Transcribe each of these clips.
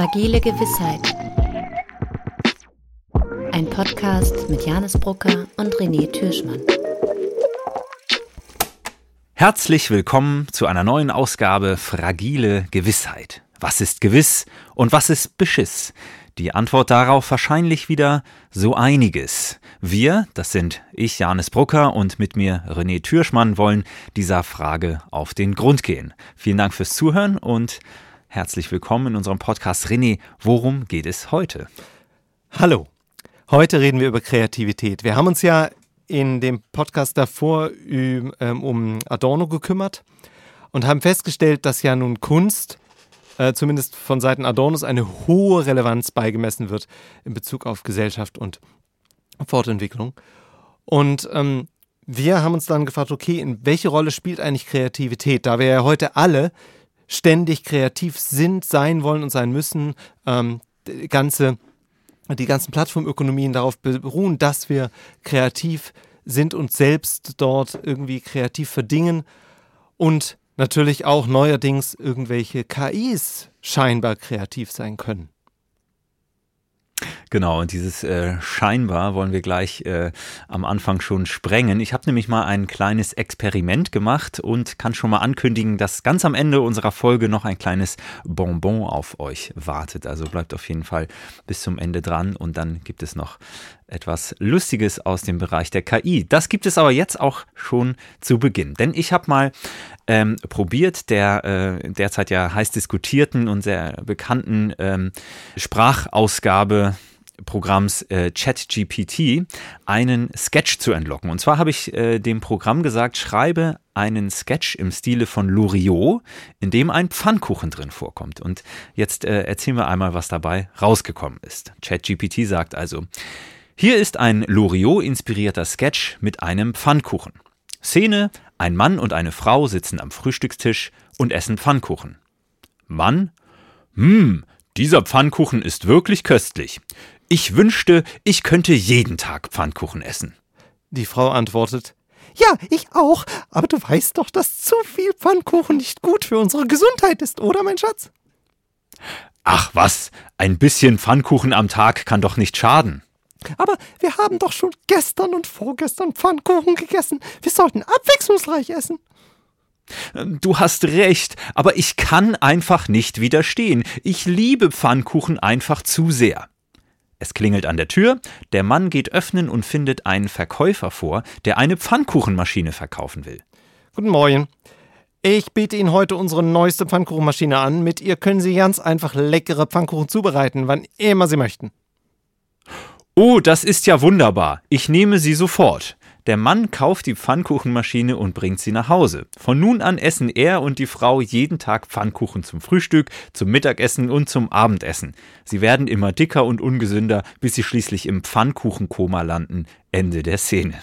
Fragile Gewissheit. Ein Podcast mit Janis Brucker und René Türschmann. Herzlich willkommen zu einer neuen Ausgabe Fragile Gewissheit. Was ist gewiss und was ist Beschiss? Die Antwort darauf wahrscheinlich wieder so einiges. Wir, das sind ich, Janis Brucker und mit mir René Türschmann, wollen dieser Frage auf den Grund gehen. Vielen Dank fürs Zuhören und herzlich willkommen in unserem Podcast. René, worum geht es heute? Hallo. Heute reden wir über Kreativität. Wir haben uns ja in dem Podcast davor ähm, um Adorno gekümmert und haben festgestellt, dass ja nun Kunst äh, zumindest von Seiten Adornos eine hohe Relevanz beigemessen wird in Bezug auf Gesellschaft und Fortentwicklung. Und ähm, wir haben uns dann gefragt, okay, in welche Rolle spielt eigentlich Kreativität? Da wir ja heute alle ständig kreativ sind, sein wollen und sein müssen, ähm, ganze, die ganzen Plattformökonomien darauf beruhen, dass wir kreativ sind und selbst dort irgendwie kreativ verdingen und natürlich auch neuerdings irgendwelche KIs scheinbar kreativ sein können. Genau, und dieses äh, scheinbar wollen wir gleich äh, am Anfang schon sprengen. Ich habe nämlich mal ein kleines Experiment gemacht und kann schon mal ankündigen, dass ganz am Ende unserer Folge noch ein kleines Bonbon auf euch wartet. Also bleibt auf jeden Fall bis zum Ende dran und dann gibt es noch etwas Lustiges aus dem Bereich der KI. Das gibt es aber jetzt auch schon zu Beginn, denn ich habe mal ähm, probiert, der äh, derzeit ja heiß diskutierten und sehr bekannten ähm, Sprachausgabe Programms äh, ChatGPT einen Sketch zu entlocken. Und zwar habe ich äh, dem Programm gesagt, schreibe einen Sketch im Stile von Loriot, in dem ein Pfannkuchen drin vorkommt. Und jetzt äh, erzählen wir einmal, was dabei rausgekommen ist. ChatGPT sagt also, hier ist ein Loriot-inspirierter Sketch mit einem Pfannkuchen. Szene, ein Mann und eine Frau sitzen am Frühstückstisch und essen Pfannkuchen. Mann, hm, dieser Pfannkuchen ist wirklich köstlich. Ich wünschte, ich könnte jeden Tag Pfannkuchen essen. Die Frau antwortet, ja, ich auch, aber du weißt doch, dass zu viel Pfannkuchen nicht gut für unsere Gesundheit ist, oder, mein Schatz? Ach was, ein bisschen Pfannkuchen am Tag kann doch nicht schaden. Aber wir haben doch schon gestern und vorgestern Pfannkuchen gegessen. Wir sollten abwechslungsreich essen. Du hast recht, aber ich kann einfach nicht widerstehen. Ich liebe Pfannkuchen einfach zu sehr. Es klingelt an der Tür, der Mann geht öffnen und findet einen Verkäufer vor, der eine Pfannkuchenmaschine verkaufen will. Guten Morgen. Ich biete Ihnen heute unsere neueste Pfannkuchenmaschine an. Mit ihr können Sie ganz einfach leckere Pfannkuchen zubereiten, wann immer Sie möchten. Oh, das ist ja wunderbar. Ich nehme sie sofort. Der Mann kauft die Pfannkuchenmaschine und bringt sie nach Hause. Von nun an essen er und die Frau jeden Tag Pfannkuchen zum Frühstück, zum Mittagessen und zum Abendessen. Sie werden immer dicker und ungesünder, bis sie schließlich im Pfannkuchenkoma landen. Ende der Szene.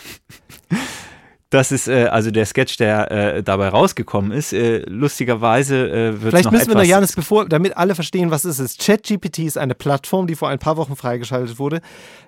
Das ist äh, also der Sketch, der äh, dabei rausgekommen ist. Äh, lustigerweise äh, wird Vielleicht müssen wir noch, Janis, bevor, damit alle verstehen, was es ist. ChatGPT ist eine Plattform, die vor ein paar Wochen freigeschaltet wurde,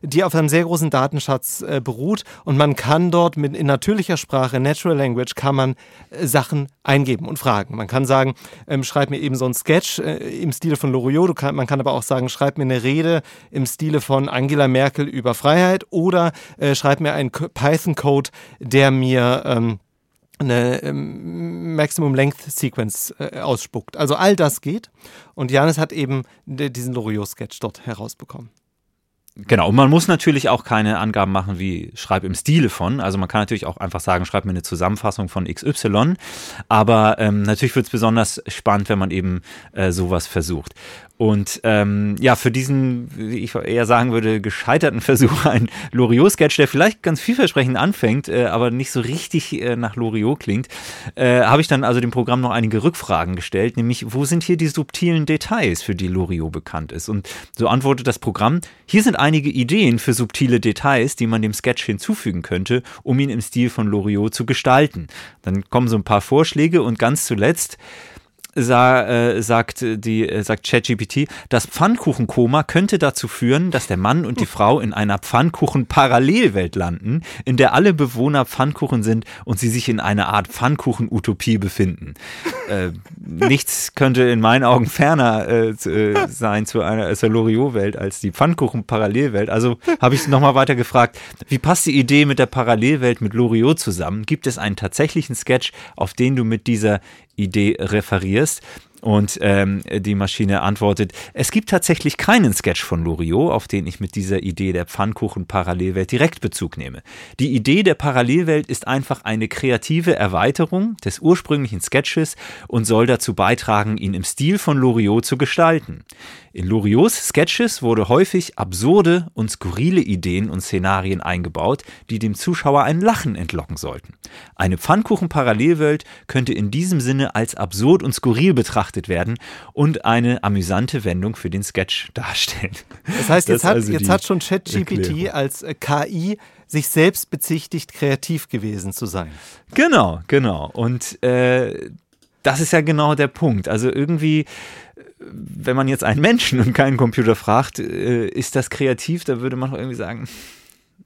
die auf einem sehr großen Datenschatz äh, beruht und man kann dort mit in natürlicher Sprache, Natural Language, kann man äh, Sachen eingeben und fragen. Man kann sagen, ähm, schreib mir eben so ein Sketch äh, im Stile von Loriot. Kann, man kann aber auch sagen, schreib mir eine Rede im Stile von Angela Merkel über Freiheit oder schreib mir einen Python-Code, der mir mir ähm, eine ähm, Maximum Length Sequence äh, ausspuckt. Also all das geht. Und Janis hat eben diesen Loriot-Sketch dort herausbekommen. Genau, und man muss natürlich auch keine Angaben machen wie schreib im Stile von. Also man kann natürlich auch einfach sagen, schreib mir eine Zusammenfassung von XY. Aber ähm, natürlich wird es besonders spannend, wenn man eben äh, sowas versucht. Und ähm, ja, für diesen, wie ich eher sagen würde, gescheiterten Versuch, ein Loriot-Sketch, der vielleicht ganz vielversprechend anfängt, äh, aber nicht so richtig äh, nach Loriot klingt, äh, habe ich dann also dem Programm noch einige Rückfragen gestellt, nämlich, wo sind hier die subtilen Details, für die Loriot bekannt ist? Und so antwortet das Programm, hier sind einige Ideen für subtile Details, die man dem Sketch hinzufügen könnte, um ihn im Stil von Loriot zu gestalten. Dann kommen so ein paar Vorschläge und ganz zuletzt, sa äh, sagt die äh, sagt ChatGPT, das Pfannkuchenkoma könnte dazu führen, dass der Mann und die Frau in einer Pfannkuchen-Parallelwelt landen, in der alle Bewohner Pfannkuchen sind und sie sich in einer Art Pfannkuchen-Utopie befinden. äh, nichts könnte in meinen Augen ferner äh, äh sein zu einer zur Loriot-Welt als die Pfannkuchen-Parallelwelt. Also habe ich nochmal weiter gefragt, wie passt die Idee mit der Parallelwelt mit Loriot zusammen? Gibt es einen tatsächlichen Sketch, auf den du mit dieser Idee referierst. Und ähm, die Maschine antwortet, es gibt tatsächlich keinen Sketch von Loriot, auf den ich mit dieser Idee der Pfannkuchen-Parallelwelt direkt Bezug nehme. Die Idee der Parallelwelt ist einfach eine kreative Erweiterung des ursprünglichen Sketches und soll dazu beitragen, ihn im Stil von Loriot zu gestalten. In Loriots Sketches wurde häufig absurde und skurrile Ideen und Szenarien eingebaut, die dem Zuschauer ein Lachen entlocken sollten. Eine Pfannkuchen-Parallelwelt könnte in diesem Sinne als absurd und skurril betrachtet werden und eine amüsante Wendung für den Sketch darstellen. Das heißt, jetzt, das hat, also jetzt hat schon ChatGPT als äh, KI sich selbst bezichtigt, kreativ gewesen zu sein. Genau, genau. Und äh, das ist ja genau der Punkt. Also irgendwie wenn man jetzt einen Menschen und keinen Computer fragt, äh, ist das kreativ, da würde man irgendwie sagen,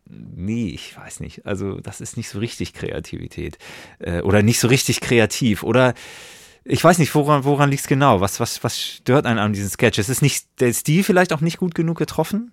nee, ich weiß nicht. Also das ist nicht so richtig Kreativität äh, oder nicht so richtig kreativ oder ich weiß nicht, woran, woran liegt es genau? Was, was, was stört einen an diesem Sketch? Es ist nicht der Stil vielleicht auch nicht gut genug getroffen?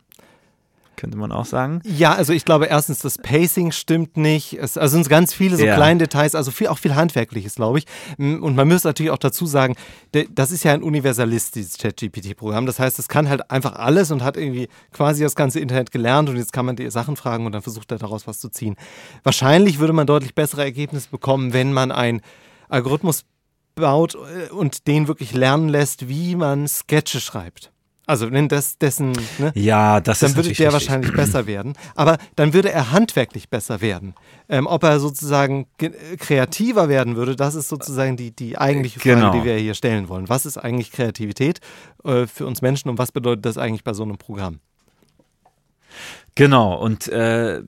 könnte man auch sagen. Ja, also ich glaube erstens, das Pacing stimmt nicht. Es also sind ganz viele so ja. kleine Details, also viel, auch viel Handwerkliches, glaube ich. Und man müsste natürlich auch dazu sagen, das ist ja ein Universalist, dieses ChatGPT-Programm. Das heißt, es kann halt einfach alles und hat irgendwie quasi das ganze Internet gelernt und jetzt kann man die Sachen fragen und dann versucht er daraus was zu ziehen. Wahrscheinlich würde man deutlich bessere Ergebnisse bekommen, wenn man ein Algorithmus baut äh, und den wirklich lernen lässt, wie man Sketche schreibt. Also wenn das dessen, ne, ja, das dann würde der wahrscheinlich besser werden. Aber dann würde er handwerklich besser werden. Ähm, ob er sozusagen kreativer werden würde, das ist sozusagen die, die eigentliche Frage, genau. die wir hier stellen wollen. Was ist eigentlich Kreativität äh, für uns Menschen und was bedeutet das eigentlich bei so einem Programm? Genau, und äh,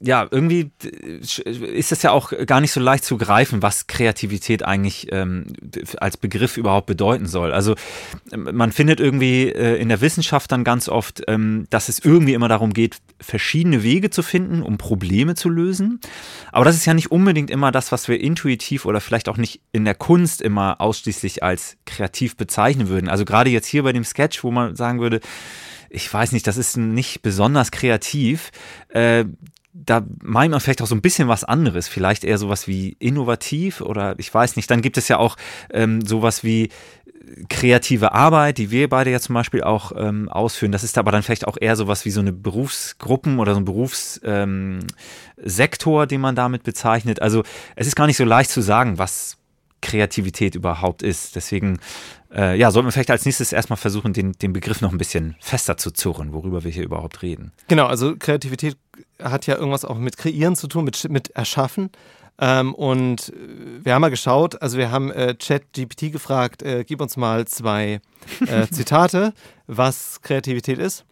ja, irgendwie ist es ja auch gar nicht so leicht zu greifen, was Kreativität eigentlich ähm, als Begriff überhaupt bedeuten soll. Also man findet irgendwie äh, in der Wissenschaft dann ganz oft, ähm, dass es irgendwie immer darum geht, verschiedene Wege zu finden, um Probleme zu lösen. Aber das ist ja nicht unbedingt immer das, was wir intuitiv oder vielleicht auch nicht in der Kunst immer ausschließlich als kreativ bezeichnen würden. Also gerade jetzt hier bei dem Sketch, wo man sagen würde, ich weiß nicht, das ist nicht besonders kreativ. Äh, da meint man vielleicht auch so ein bisschen was anderes, vielleicht eher sowas wie innovativ oder ich weiß nicht. Dann gibt es ja auch ähm, sowas wie kreative Arbeit, die wir beide ja zum Beispiel auch ähm, ausführen. Das ist aber dann vielleicht auch eher sowas wie so eine Berufsgruppen oder so ein Berufssektor, ähm, den man damit bezeichnet. Also es ist gar nicht so leicht zu sagen, was Kreativität überhaupt ist. Deswegen äh, ja, sollten wir vielleicht als nächstes erstmal versuchen, den, den Begriff noch ein bisschen fester zu zurren, worüber wir hier überhaupt reden. Genau, also Kreativität hat ja irgendwas auch mit Kreieren zu tun, mit, mit Erschaffen. Ähm, und wir haben mal geschaut, also wir haben äh, ChatGPT gefragt, äh, gib uns mal zwei äh, Zitate, was Kreativität ist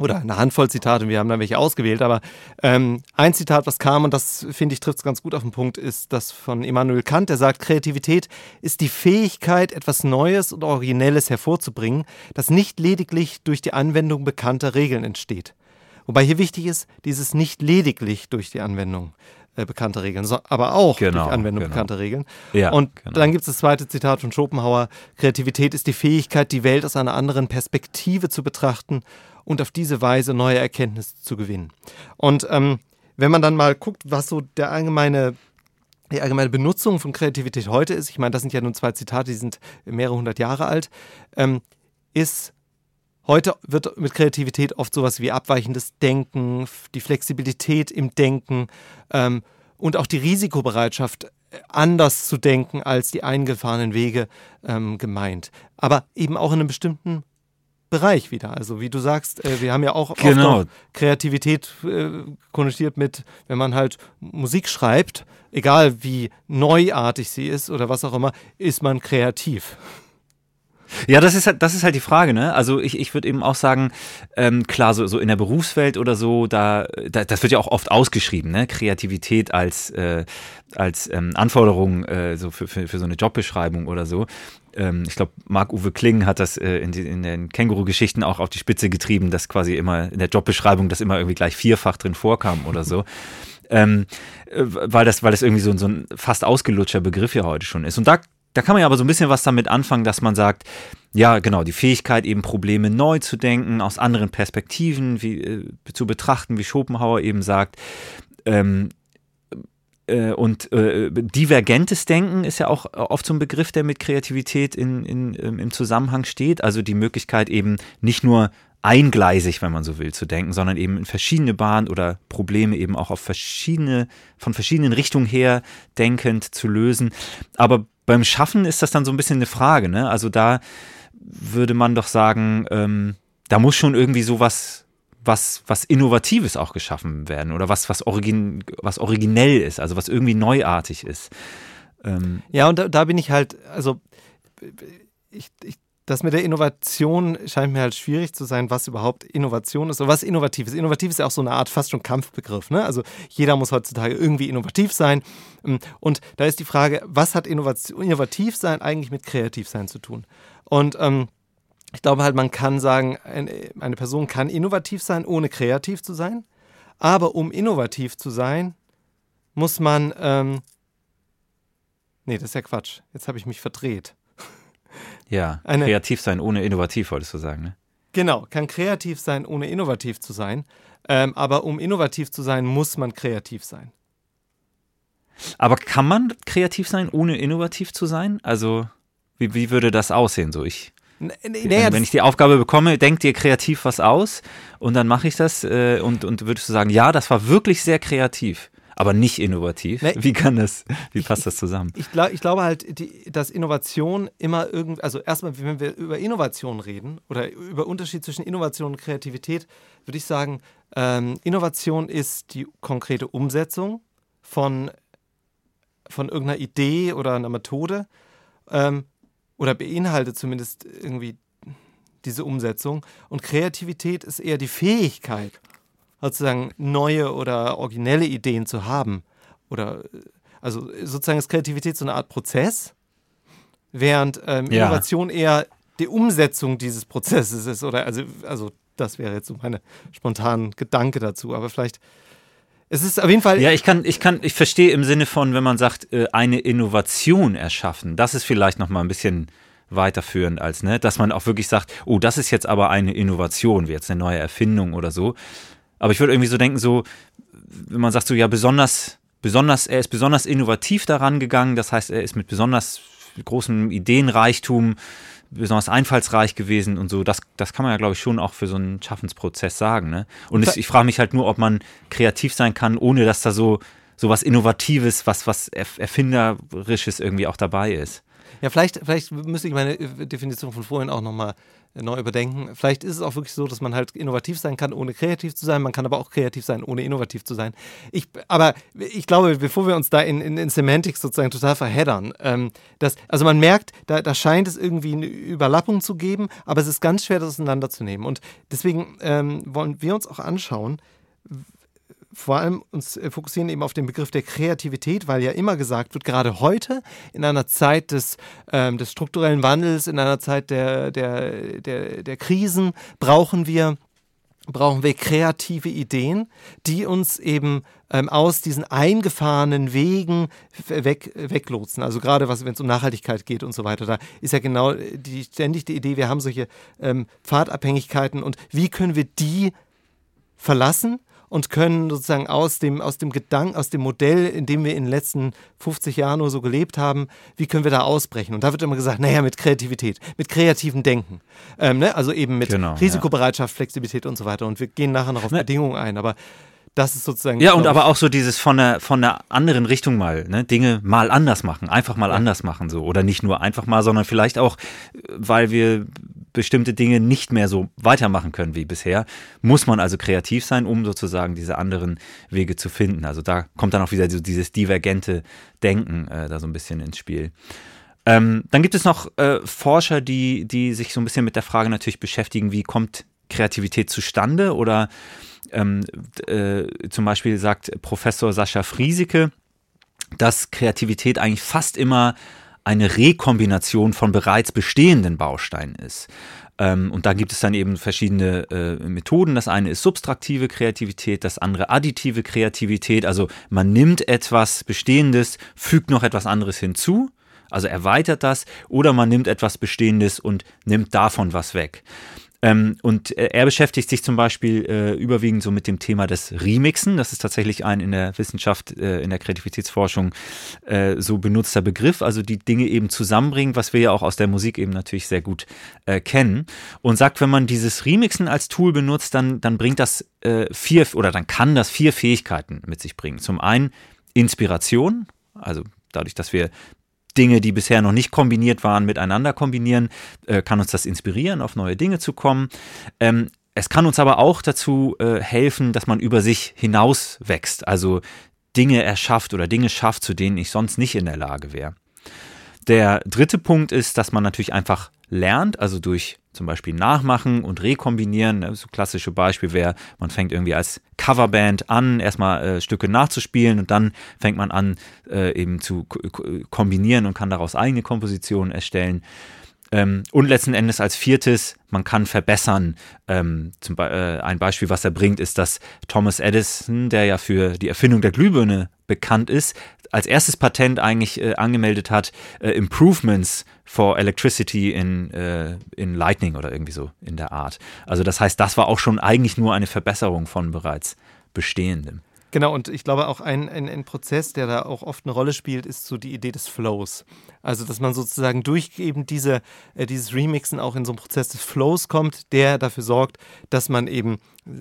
oder eine Handvoll Zitate, wir haben dann welche ausgewählt, aber ähm, ein Zitat, was kam, und das finde ich trifft es ganz gut auf den Punkt, ist das von Immanuel Kant, der sagt, Kreativität ist die Fähigkeit, etwas Neues und Originelles hervorzubringen, das nicht lediglich durch die Anwendung bekannter Regeln entsteht. Wobei hier wichtig ist, dieses nicht lediglich durch die Anwendung äh, bekannter Regeln, so, aber auch genau, durch Anwendung genau. bekannter Regeln. Ja, und genau. dann gibt es das zweite Zitat von Schopenhauer, Kreativität ist die Fähigkeit, die Welt aus einer anderen Perspektive zu betrachten und auf diese Weise neue Erkenntnisse zu gewinnen. Und ähm, wenn man dann mal guckt, was so der allgemeine die allgemeine Benutzung von Kreativität heute ist, ich meine, das sind ja nun zwei Zitate, die sind mehrere hundert Jahre alt, ähm, ist heute wird mit Kreativität oft sowas wie abweichendes Denken, die Flexibilität im Denken ähm, und auch die Risikobereitschaft, anders zu denken als die eingefahrenen Wege ähm, gemeint. Aber eben auch in einem bestimmten Bereich wieder. Also wie du sagst, äh, wir haben ja auch genau. Kreativität äh, konnotiert mit, wenn man halt Musik schreibt, egal wie neuartig sie ist oder was auch immer, ist man kreativ. Ja, das ist halt, das ist halt die Frage, ne? Also ich, ich würde eben auch sagen, ähm, klar, so, so in der Berufswelt oder so, da, da, das wird ja auch oft ausgeschrieben, ne? Kreativität als, äh, als ähm, Anforderung äh, so für, für, für so eine Jobbeschreibung oder so. Ähm, ich glaube, Marc-Uwe Kling hat das äh, in, die, in den Känguru-Geschichten auch auf die Spitze getrieben, dass quasi immer in der Jobbeschreibung das immer irgendwie gleich vierfach drin vorkam oder so. Ähm, äh, weil, das, weil das irgendwie so, so ein fast ausgelutschter Begriff ja heute schon ist. Und da da kann man ja aber so ein bisschen was damit anfangen, dass man sagt, ja, genau, die Fähigkeit, eben Probleme neu zu denken, aus anderen Perspektiven wie, äh, zu betrachten, wie Schopenhauer eben sagt. Ähm, äh, und äh, divergentes Denken ist ja auch oft so ein Begriff, der mit Kreativität in, in, im Zusammenhang steht. Also die Möglichkeit eben nicht nur eingleisig, wenn man so will, zu denken, sondern eben in verschiedene Bahnen oder Probleme eben auch auf verschiedene, von verschiedenen Richtungen her denkend zu lösen. Aber beim Schaffen ist das dann so ein bisschen eine Frage, ne? Also da würde man doch sagen, ähm, da muss schon irgendwie sowas was, was Innovatives auch geschaffen werden oder was, was, origin, was originell ist, also was irgendwie neuartig ist. Ähm ja, und da, da, bin ich halt, also ich, ich das mit der Innovation scheint mir halt schwierig zu sein, was überhaupt Innovation ist oder was innovativ ist. Innovativ ist ja auch so eine Art fast schon Kampfbegriff. Ne? Also jeder muss heutzutage irgendwie innovativ sein. Ähm, und da ist die Frage, was hat Innovation, innovativ sein eigentlich mit kreativ sein zu tun? Und ähm, ich glaube halt, man kann sagen, eine Person kann innovativ sein, ohne kreativ zu sein. Aber um innovativ zu sein, muss man. Ähm, nee, das ist ja Quatsch. Jetzt habe ich mich verdreht. Ja, eine, kreativ sein ohne innovativ, wolltest du sagen, ne? Genau, kann kreativ sein, ohne innovativ zu sein. Ähm, aber um innovativ zu sein, muss man kreativ sein. Aber kann man kreativ sein, ohne innovativ zu sein? Also, wie, wie würde das aussehen? So, ich. Wenn, wenn ich die Aufgabe bekomme, denk dir kreativ was aus und dann mache ich das äh, und, und würdest du sagen, ja, das war wirklich sehr kreativ aber nicht innovativ. Nee, wie kann das, wie passt das zusammen? Ich, glaub, ich glaube halt, die, dass Innovation immer irgendwie, also erstmal, wenn wir über Innovation reden oder über Unterschied zwischen Innovation und Kreativität, würde ich sagen, ähm, Innovation ist die konkrete Umsetzung von, von irgendeiner Idee oder einer Methode ähm, oder beinhaltet zumindest irgendwie diese Umsetzung. Und Kreativität ist eher die Fähigkeit, sozusagen neue oder originelle Ideen zu haben. Oder also sozusagen ist Kreativität so eine Art Prozess, während ähm, ja. Innovation eher die Umsetzung dieses Prozesses ist. Oder also, also das wäre jetzt so meine spontanen Gedanke dazu. Aber vielleicht es ist auf jeden Fall. Ja, ich kann, ich kann, ich verstehe im Sinne von, wenn man sagt, äh, eine Innovation erschaffen, das ist vielleicht noch mal ein bisschen weiterführend als, ne, dass man auch wirklich sagt, oh, das ist jetzt aber eine Innovation, wie jetzt eine neue Erfindung oder so. Aber ich würde irgendwie so denken, so, wenn man sagt so, ja, besonders, besonders, er ist besonders innovativ daran gegangen, das heißt, er ist mit besonders großem Ideenreichtum besonders einfallsreich gewesen und so. Das, das kann man ja, glaube ich, schon auch für so einen Schaffensprozess sagen. Ne? Und es, ich frage mich halt nur, ob man kreativ sein kann, ohne dass da so, so was Innovatives, was, was Erfinderisches irgendwie auch dabei ist. Ja, vielleicht, vielleicht müsste ich meine Definition von vorhin auch nochmal neu überdenken. Vielleicht ist es auch wirklich so, dass man halt innovativ sein kann, ohne kreativ zu sein. Man kann aber auch kreativ sein, ohne innovativ zu sein. Ich, aber ich glaube, bevor wir uns da in, in, in Semantics sozusagen total verheddern, ähm, dass, also man merkt, da, da scheint es irgendwie eine Überlappung zu geben, aber es ist ganz schwer, das auseinanderzunehmen. Und deswegen ähm, wollen wir uns auch anschauen, vor allem uns äh, fokussieren eben auf den Begriff der Kreativität, weil ja immer gesagt wird, gerade heute in einer Zeit des, ähm, des strukturellen Wandels, in einer Zeit der, der, der, der Krisen, brauchen wir brauchen wir kreative Ideen, die uns eben ähm, aus diesen eingefahrenen Wegen weg, weglotsen. Also gerade wenn es um Nachhaltigkeit geht und so weiter, da ist ja genau die, ständig die Idee, wir haben solche ähm, Pfadabhängigkeiten und wie können wir die verlassen und können sozusagen aus dem, aus dem Gedanken, aus dem Modell, in dem wir in den letzten 50 Jahren nur so gelebt haben, wie können wir da ausbrechen? Und da wird immer gesagt, naja, mit Kreativität, mit kreativem Denken. Ähm, ne? Also eben mit genau, Risikobereitschaft, ja. Flexibilität und so weiter. Und wir gehen nachher noch auf ne. Bedingungen ein. Aber das ist sozusagen. Ja, und aber auch so dieses von der, von der anderen Richtung mal, ne? Dinge mal anders machen, einfach mal ja. anders machen, so. Oder nicht nur einfach mal, sondern vielleicht auch, weil wir bestimmte Dinge nicht mehr so weitermachen können wie bisher, muss man also kreativ sein, um sozusagen diese anderen Wege zu finden. Also da kommt dann auch wieder so dieses divergente Denken äh, da so ein bisschen ins Spiel. Ähm, dann gibt es noch äh, Forscher, die, die sich so ein bisschen mit der Frage natürlich beschäftigen, wie kommt Kreativität zustande oder ähm, äh, zum Beispiel sagt Professor Sascha Friesike, dass Kreativität eigentlich fast immer eine Rekombination von bereits bestehenden Bausteinen ist. Ähm, und da gibt es dann eben verschiedene äh, Methoden. Das eine ist subtraktive Kreativität, das andere additive Kreativität. Also man nimmt etwas Bestehendes, fügt noch etwas anderes hinzu, also erweitert das, oder man nimmt etwas Bestehendes und nimmt davon was weg. Ähm, und äh, er beschäftigt sich zum Beispiel äh, überwiegend so mit dem Thema des Remixen. Das ist tatsächlich ein in der Wissenschaft, äh, in der Kreativitätsforschung äh, so benutzter Begriff. Also die Dinge eben zusammenbringen, was wir ja auch aus der Musik eben natürlich sehr gut äh, kennen. Und sagt, wenn man dieses Remixen als Tool benutzt, dann, dann bringt das äh, vier oder dann kann das vier Fähigkeiten mit sich bringen. Zum einen Inspiration, also dadurch, dass wir Dinge, die bisher noch nicht kombiniert waren, miteinander kombinieren, äh, kann uns das inspirieren, auf neue Dinge zu kommen. Ähm, es kann uns aber auch dazu äh, helfen, dass man über sich hinaus wächst, also Dinge erschafft oder Dinge schafft, zu denen ich sonst nicht in der Lage wäre. Der dritte Punkt ist, dass man natürlich einfach lernt, also durch zum Beispiel Nachmachen und Rekombinieren. So klassische Beispiel wäre, man fängt irgendwie als Coverband an, erstmal äh, Stücke nachzuspielen und dann fängt man an, äh, eben zu kombinieren und kann daraus eigene Kompositionen erstellen. Ähm, und letzten Endes als viertes, man kann verbessern. Ähm, zum Be äh, ein Beispiel, was er bringt, ist, dass Thomas Edison, der ja für die Erfindung der Glühbirne bekannt ist, als erstes Patent eigentlich äh, angemeldet hat, äh, Improvements for Electricity in, äh, in Lightning oder irgendwie so in der Art. Also das heißt, das war auch schon eigentlich nur eine Verbesserung von bereits Bestehendem. Genau, und ich glaube auch ein, ein, ein, Prozess, der da auch oft eine Rolle spielt, ist so die Idee des Flows. Also, dass man sozusagen durch eben diese, äh, dieses Remixen auch in so einen Prozess des Flows kommt, der dafür sorgt, dass man eben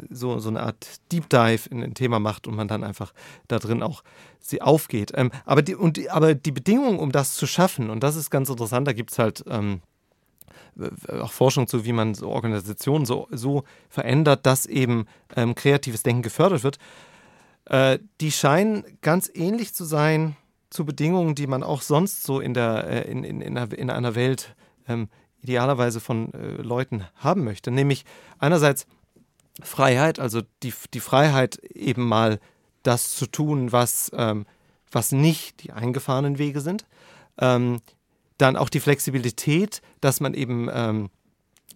so, so eine Art Deep Dive in ein Thema macht und man dann einfach da drin auch sie aufgeht. Ähm, aber, die, und die, aber die Bedingungen, um das zu schaffen, und das ist ganz interessant, da gibt es halt. Ähm, auch Forschung zu, wie man so Organisationen so, so verändert, dass eben ähm, kreatives Denken gefördert wird. Äh, die scheinen ganz ähnlich zu sein zu Bedingungen, die man auch sonst so in, der, äh, in, in, in, einer, in einer Welt ähm, idealerweise von äh, Leuten haben möchte. Nämlich einerseits Freiheit, also die, die Freiheit eben mal das zu tun, was, ähm, was nicht die eingefahrenen Wege sind. Ähm, dann auch die Flexibilität, dass man eben ähm,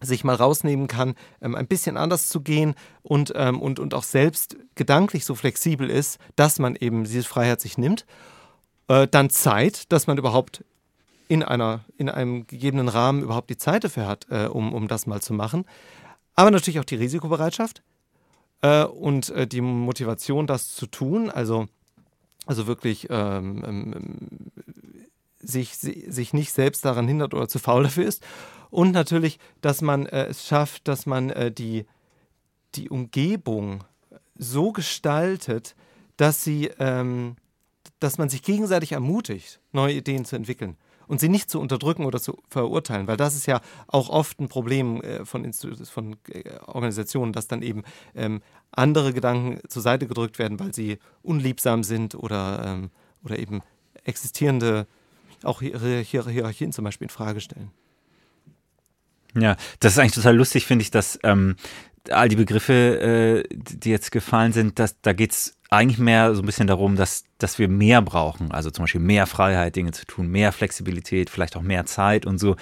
sich mal rausnehmen kann, ähm, ein bisschen anders zu gehen und, ähm, und, und auch selbst gedanklich so flexibel ist, dass man eben diese Freiheit sich nimmt. Äh, dann Zeit, dass man überhaupt in, einer, in einem gegebenen Rahmen überhaupt die Zeit dafür hat, äh, um, um das mal zu machen. Aber natürlich auch die Risikobereitschaft äh, und äh, die Motivation, das zu tun. Also, also wirklich ähm, ähm, sich, sich nicht selbst daran hindert oder zu faul dafür ist. Und natürlich, dass man äh, es schafft, dass man äh, die, die Umgebung so gestaltet, dass sie, ähm, dass man sich gegenseitig ermutigt, neue Ideen zu entwickeln und sie nicht zu unterdrücken oder zu verurteilen, weil das ist ja auch oft ein Problem äh, von, von äh, Organisationen, dass dann eben ähm, andere Gedanken zur Seite gedrückt werden, weil sie unliebsam sind oder, ähm, oder eben existierende auch Hierarchien zum Beispiel in Frage stellen. Ja, das ist eigentlich total lustig, finde ich, dass ähm, all die Begriffe, äh, die jetzt gefallen sind, dass, da geht es eigentlich mehr so ein bisschen darum, dass, dass wir mehr brauchen. Also zum Beispiel mehr Freiheit, Dinge zu tun, mehr Flexibilität, vielleicht auch mehr Zeit und so.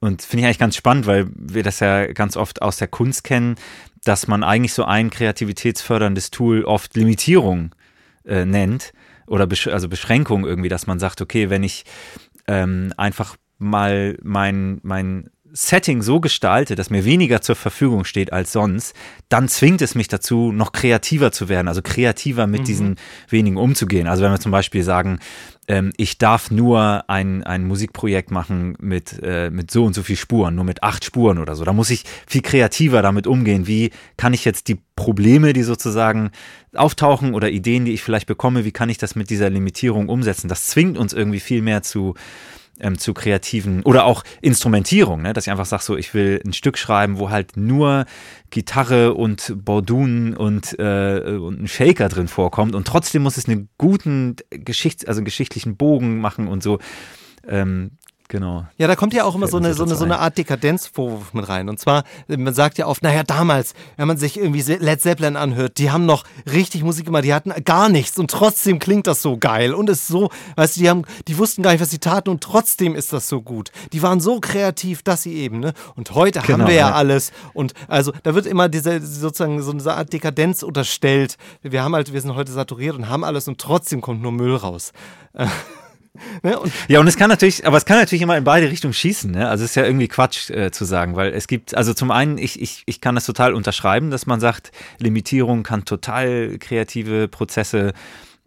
Und finde ich eigentlich ganz spannend, weil wir das ja ganz oft aus der Kunst kennen, dass man eigentlich so ein kreativitätsförderndes Tool oft Limitierung äh, nennt oder besch also Beschränkung irgendwie, dass man sagt, okay, wenn ich ähm, einfach mal mein, mein Setting so gestalte, dass mir weniger zur Verfügung steht als sonst, dann zwingt es mich dazu, noch kreativer zu werden, also kreativer mit mhm. diesen wenigen umzugehen. Also wenn wir zum Beispiel sagen, ähm, ich darf nur ein, ein Musikprojekt machen mit, äh, mit so und so viel Spuren, nur mit acht Spuren oder so. Da muss ich viel kreativer damit umgehen. Wie kann ich jetzt die Probleme, die sozusagen auftauchen oder Ideen, die ich vielleicht bekomme, wie kann ich das mit dieser Limitierung umsetzen? Das zwingt uns irgendwie viel mehr zu, ähm, zu kreativen oder auch Instrumentierung, ne? dass ich einfach sage, so ich will ein Stück schreiben, wo halt nur Gitarre und Bordun und, äh, und ein Shaker drin vorkommt und trotzdem muss es einen guten Geschichts-, also einen geschichtlichen Bogen machen und so. Ähm, Genau. Ja, da kommt ja auch immer so eine, so, eine, so eine Art Dekadenzvorwurf mit rein. Und zwar, man sagt ja oft, naja, damals, wenn man sich irgendwie Led Zeppelin anhört, die haben noch richtig Musik gemacht, die hatten gar nichts und trotzdem klingt das so geil und ist so, weißt du, die haben, die wussten gar nicht, was sie taten und trotzdem ist das so gut. Die waren so kreativ, dass sie eben, ne? Und heute genau, haben wir ja, ja, alles. Und also da wird immer diese sozusagen so eine Art Dekadenz unterstellt. Wir haben halt, wir sind heute saturiert und haben alles und trotzdem kommt nur Müll raus. Ne? Und ja, und es kann natürlich, aber es kann natürlich immer in beide Richtungen schießen. Ne? Also es ist ja irgendwie Quatsch äh, zu sagen, weil es gibt, also zum einen, ich, ich, ich kann das total unterschreiben, dass man sagt, Limitierung kann total kreative Prozesse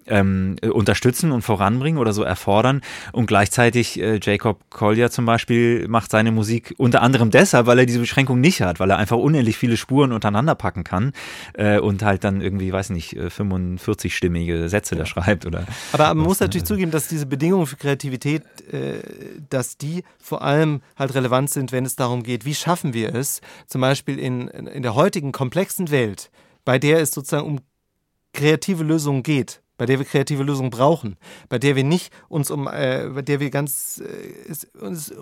ähm, unterstützen und voranbringen oder so erfordern. Und gleichzeitig äh, Jacob Collier zum Beispiel macht seine Musik unter anderem deshalb, weil er diese Beschränkung nicht hat, weil er einfach unendlich viele Spuren untereinander packen kann äh, und halt dann irgendwie, weiß nicht, 45-stimmige äh, Sätze da schreibt. Oder Aber man muss natürlich zugeben, dass diese Bedingungen für Kreativität, äh, dass die vor allem halt relevant sind, wenn es darum geht, wie schaffen wir es, zum Beispiel in, in der heutigen komplexen Welt, bei der es sozusagen um kreative Lösungen geht, bei der wir kreative Lösungen brauchen, bei der wir nicht uns um, äh, bei der wir ganz, äh, uns,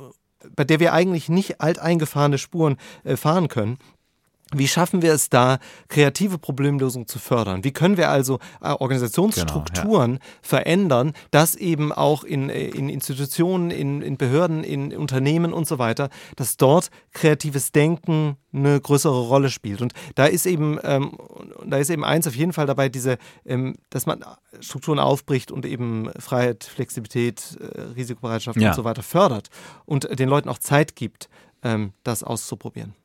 bei der wir eigentlich nicht alteingefahrene Spuren äh, fahren können, wie schaffen wir es da, kreative Problemlösungen zu fördern? Wie können wir also äh, Organisationsstrukturen genau, ja. verändern, dass eben auch in, äh, in Institutionen, in, in Behörden, in Unternehmen und so weiter, dass dort kreatives Denken eine größere Rolle spielt? Und da ist eben, ähm, da ist eben eins auf jeden Fall dabei, diese, ähm, dass man Strukturen aufbricht und eben Freiheit, Flexibilität, äh, Risikobereitschaft ja. und so weiter fördert und den Leuten auch Zeit gibt, ähm, das auszuprobieren.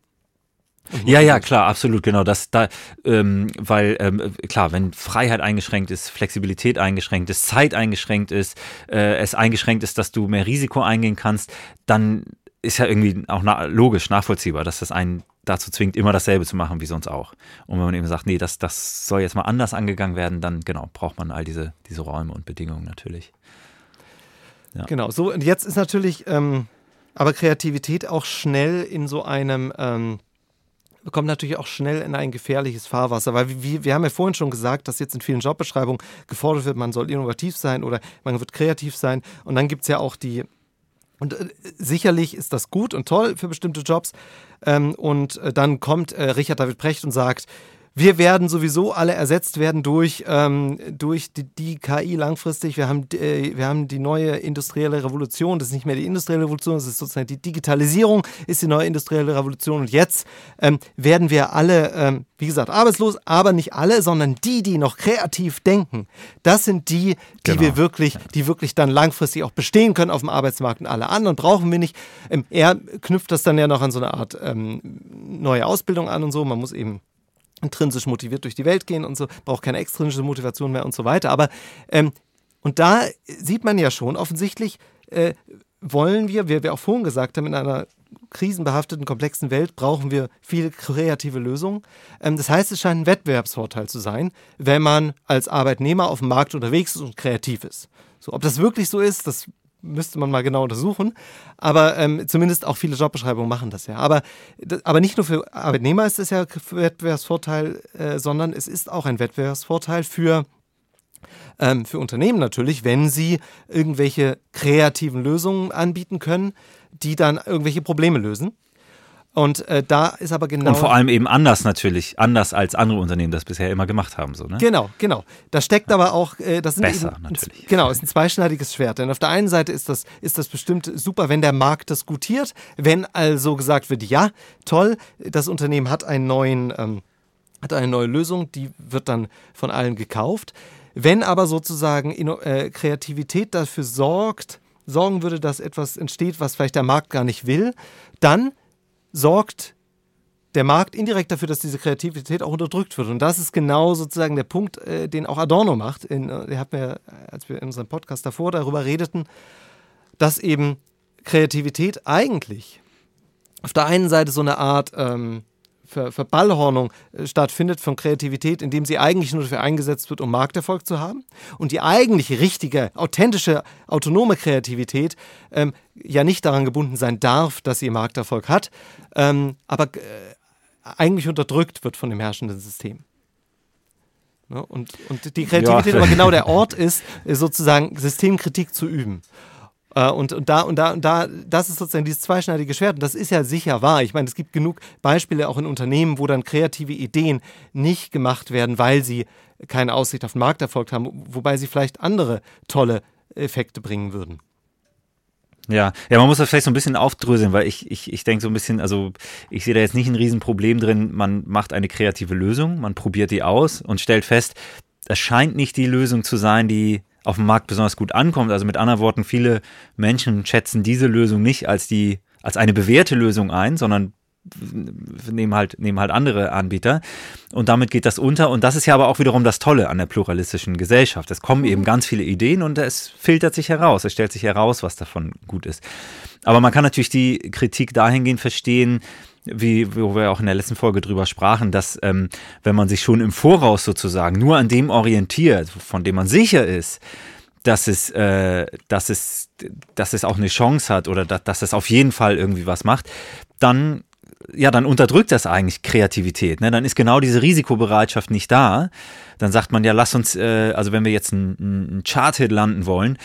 Ja, ja, klar, absolut, genau. Das da, ähm, weil ähm, klar, wenn Freiheit eingeschränkt ist, Flexibilität eingeschränkt ist, Zeit eingeschränkt ist, äh, es eingeschränkt ist, dass du mehr Risiko eingehen kannst, dann ist ja irgendwie auch na logisch nachvollziehbar, dass das einen dazu zwingt, immer dasselbe zu machen wie sonst auch. Und wenn man eben sagt, nee, das, das soll jetzt mal anders angegangen werden, dann genau braucht man all diese, diese Räume und Bedingungen natürlich. Ja. Genau, so und jetzt ist natürlich ähm, aber Kreativität auch schnell in so einem ähm, kommt natürlich auch schnell in ein gefährliches Fahrwasser, weil wir, wir haben ja vorhin schon gesagt, dass jetzt in vielen Jobbeschreibungen gefordert wird, man soll innovativ sein oder man wird kreativ sein. Und dann gibt es ja auch die und äh, sicherlich ist das gut und toll für bestimmte Jobs. Ähm, und äh, dann kommt äh, Richard David Precht und sagt, wir werden sowieso alle ersetzt werden durch, ähm, durch die, die, KI langfristig. Wir haben, äh, wir haben die neue industrielle Revolution. Das ist nicht mehr die industrielle Revolution, das ist sozusagen die Digitalisierung, ist die neue industrielle Revolution. Und jetzt ähm, werden wir alle, ähm, wie gesagt, arbeitslos, aber nicht alle, sondern die, die noch kreativ denken. Das sind die, die genau. wir wirklich, die wirklich dann langfristig auch bestehen können auf dem Arbeitsmarkt. Und alle anderen brauchen wir nicht. Ähm, er knüpft das dann ja noch an so eine Art ähm, neue Ausbildung an und so. Man muss eben intrinsisch motiviert durch die Welt gehen und so, braucht keine extrinsische Motivation mehr und so weiter. Aber ähm, und da sieht man ja schon, offensichtlich äh, wollen wir, wie wir auch vorhin gesagt haben, in einer krisenbehafteten, komplexen Welt brauchen wir viele kreative Lösungen. Ähm, das heißt, es scheint ein Wettbewerbsvorteil zu sein, wenn man als Arbeitnehmer auf dem Markt unterwegs ist und kreativ ist. So, ob das wirklich so ist, das müsste man mal genau untersuchen. Aber ähm, zumindest auch viele Jobbeschreibungen machen das ja. Aber, aber nicht nur für Arbeitnehmer ist es ja Wettbewerbsvorteil, äh, sondern es ist auch ein Wettbewerbsvorteil für ähm, für Unternehmen natürlich, wenn sie irgendwelche kreativen Lösungen anbieten können, die dann irgendwelche Probleme lösen. Und äh, da ist aber genau. Und vor allem eben anders natürlich, anders als andere Unternehmen das bisher immer gemacht haben. So, ne? Genau, genau. Da steckt aber auch, äh, das sind Besser eben, natürlich. Genau, ist ein zweischneidiges Schwert. Denn auf der einen Seite ist das, ist das bestimmt super, wenn der Markt das gutiert, wenn also gesagt wird, ja, toll, das Unternehmen hat einen neuen, ähm, hat eine neue Lösung, die wird dann von allen gekauft. Wenn aber sozusagen äh, Kreativität dafür sorgt, sorgen würde, dass etwas entsteht, was vielleicht der Markt gar nicht will, dann sorgt der Markt indirekt dafür, dass diese Kreativität auch unterdrückt wird. Und das ist genau sozusagen der Punkt, äh, den auch Adorno macht. In, äh, der hat mir, als wir in unserem Podcast davor darüber redeten, dass eben Kreativität eigentlich auf der einen Seite so eine Art ähm, Ver Verballhornung äh, stattfindet von Kreativität, indem sie eigentlich nur dafür eingesetzt wird, um Markterfolg zu haben. Und die eigentliche, richtige, authentische, autonome Kreativität ähm, ja nicht daran gebunden sein darf, dass sie Markterfolg hat, ähm, aber äh, eigentlich unterdrückt wird von dem herrschenden System. Ne? Und, und die Kreativität ja. aber genau der Ort ist, sozusagen Systemkritik zu üben. Äh, und, und, da, und, da, und da, das ist sozusagen dieses zweischneidige Schwert. Und das ist ja sicher wahr. Ich meine, es gibt genug Beispiele auch in Unternehmen, wo dann kreative Ideen nicht gemacht werden, weil sie keine Aussicht auf den Markterfolg haben, wobei sie vielleicht andere tolle Effekte bringen würden. Ja, ja, man muss das vielleicht so ein bisschen aufdröseln, weil ich, ich, ich denke so ein bisschen, also ich sehe da jetzt nicht ein Riesenproblem drin, man macht eine kreative Lösung, man probiert die aus und stellt fest, das scheint nicht die Lösung zu sein, die auf dem Markt besonders gut ankommt. Also mit anderen Worten, viele Menschen schätzen diese Lösung nicht als die, als eine bewährte Lösung ein, sondern nehmen halt, nehmen halt andere Anbieter. Und damit geht das unter. Und das ist ja aber auch wiederum das Tolle an der pluralistischen Gesellschaft. Es kommen eben ganz viele Ideen und es filtert sich heraus. Es stellt sich heraus, was davon gut ist. Aber man kann natürlich die Kritik dahingehend verstehen, wie, wo wir auch in der letzten Folge drüber sprachen, dass ähm, wenn man sich schon im Voraus sozusagen nur an dem orientiert, von dem man sicher ist, dass es, äh, dass es, dass es auch eine Chance hat oder dass, dass es auf jeden Fall irgendwie was macht, dann ja, dann unterdrückt das eigentlich Kreativität. Ne? Dann ist genau diese Risikobereitschaft nicht da. Dann sagt man ja, lass uns, äh, also wenn wir jetzt einen, einen Chart-Hit landen wollen,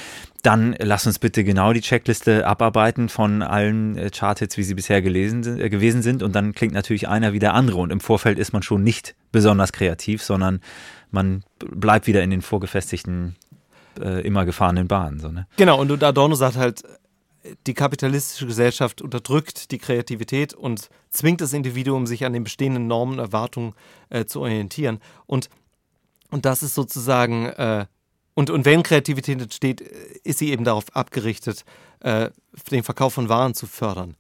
dann lass uns bitte genau die Checkliste abarbeiten von allen äh, Chart-Hits, wie sie bisher gelesen, äh, gewesen sind. Und dann klingt natürlich einer wie der andere. Und im Vorfeld ist man schon nicht besonders kreativ, sondern man bleibt wieder in den vorgefestigten, äh, immer gefahrenen Bahnen. So, ne? Genau, und Adorno sagt halt, die kapitalistische Gesellschaft unterdrückt die Kreativität und zwingt das Individuum, sich an den bestehenden Normen und Erwartungen äh, zu orientieren. Und, und das ist sozusagen, äh, und, und wenn Kreativität entsteht, ist sie eben darauf abgerichtet, äh, den Verkauf von Waren zu fördern.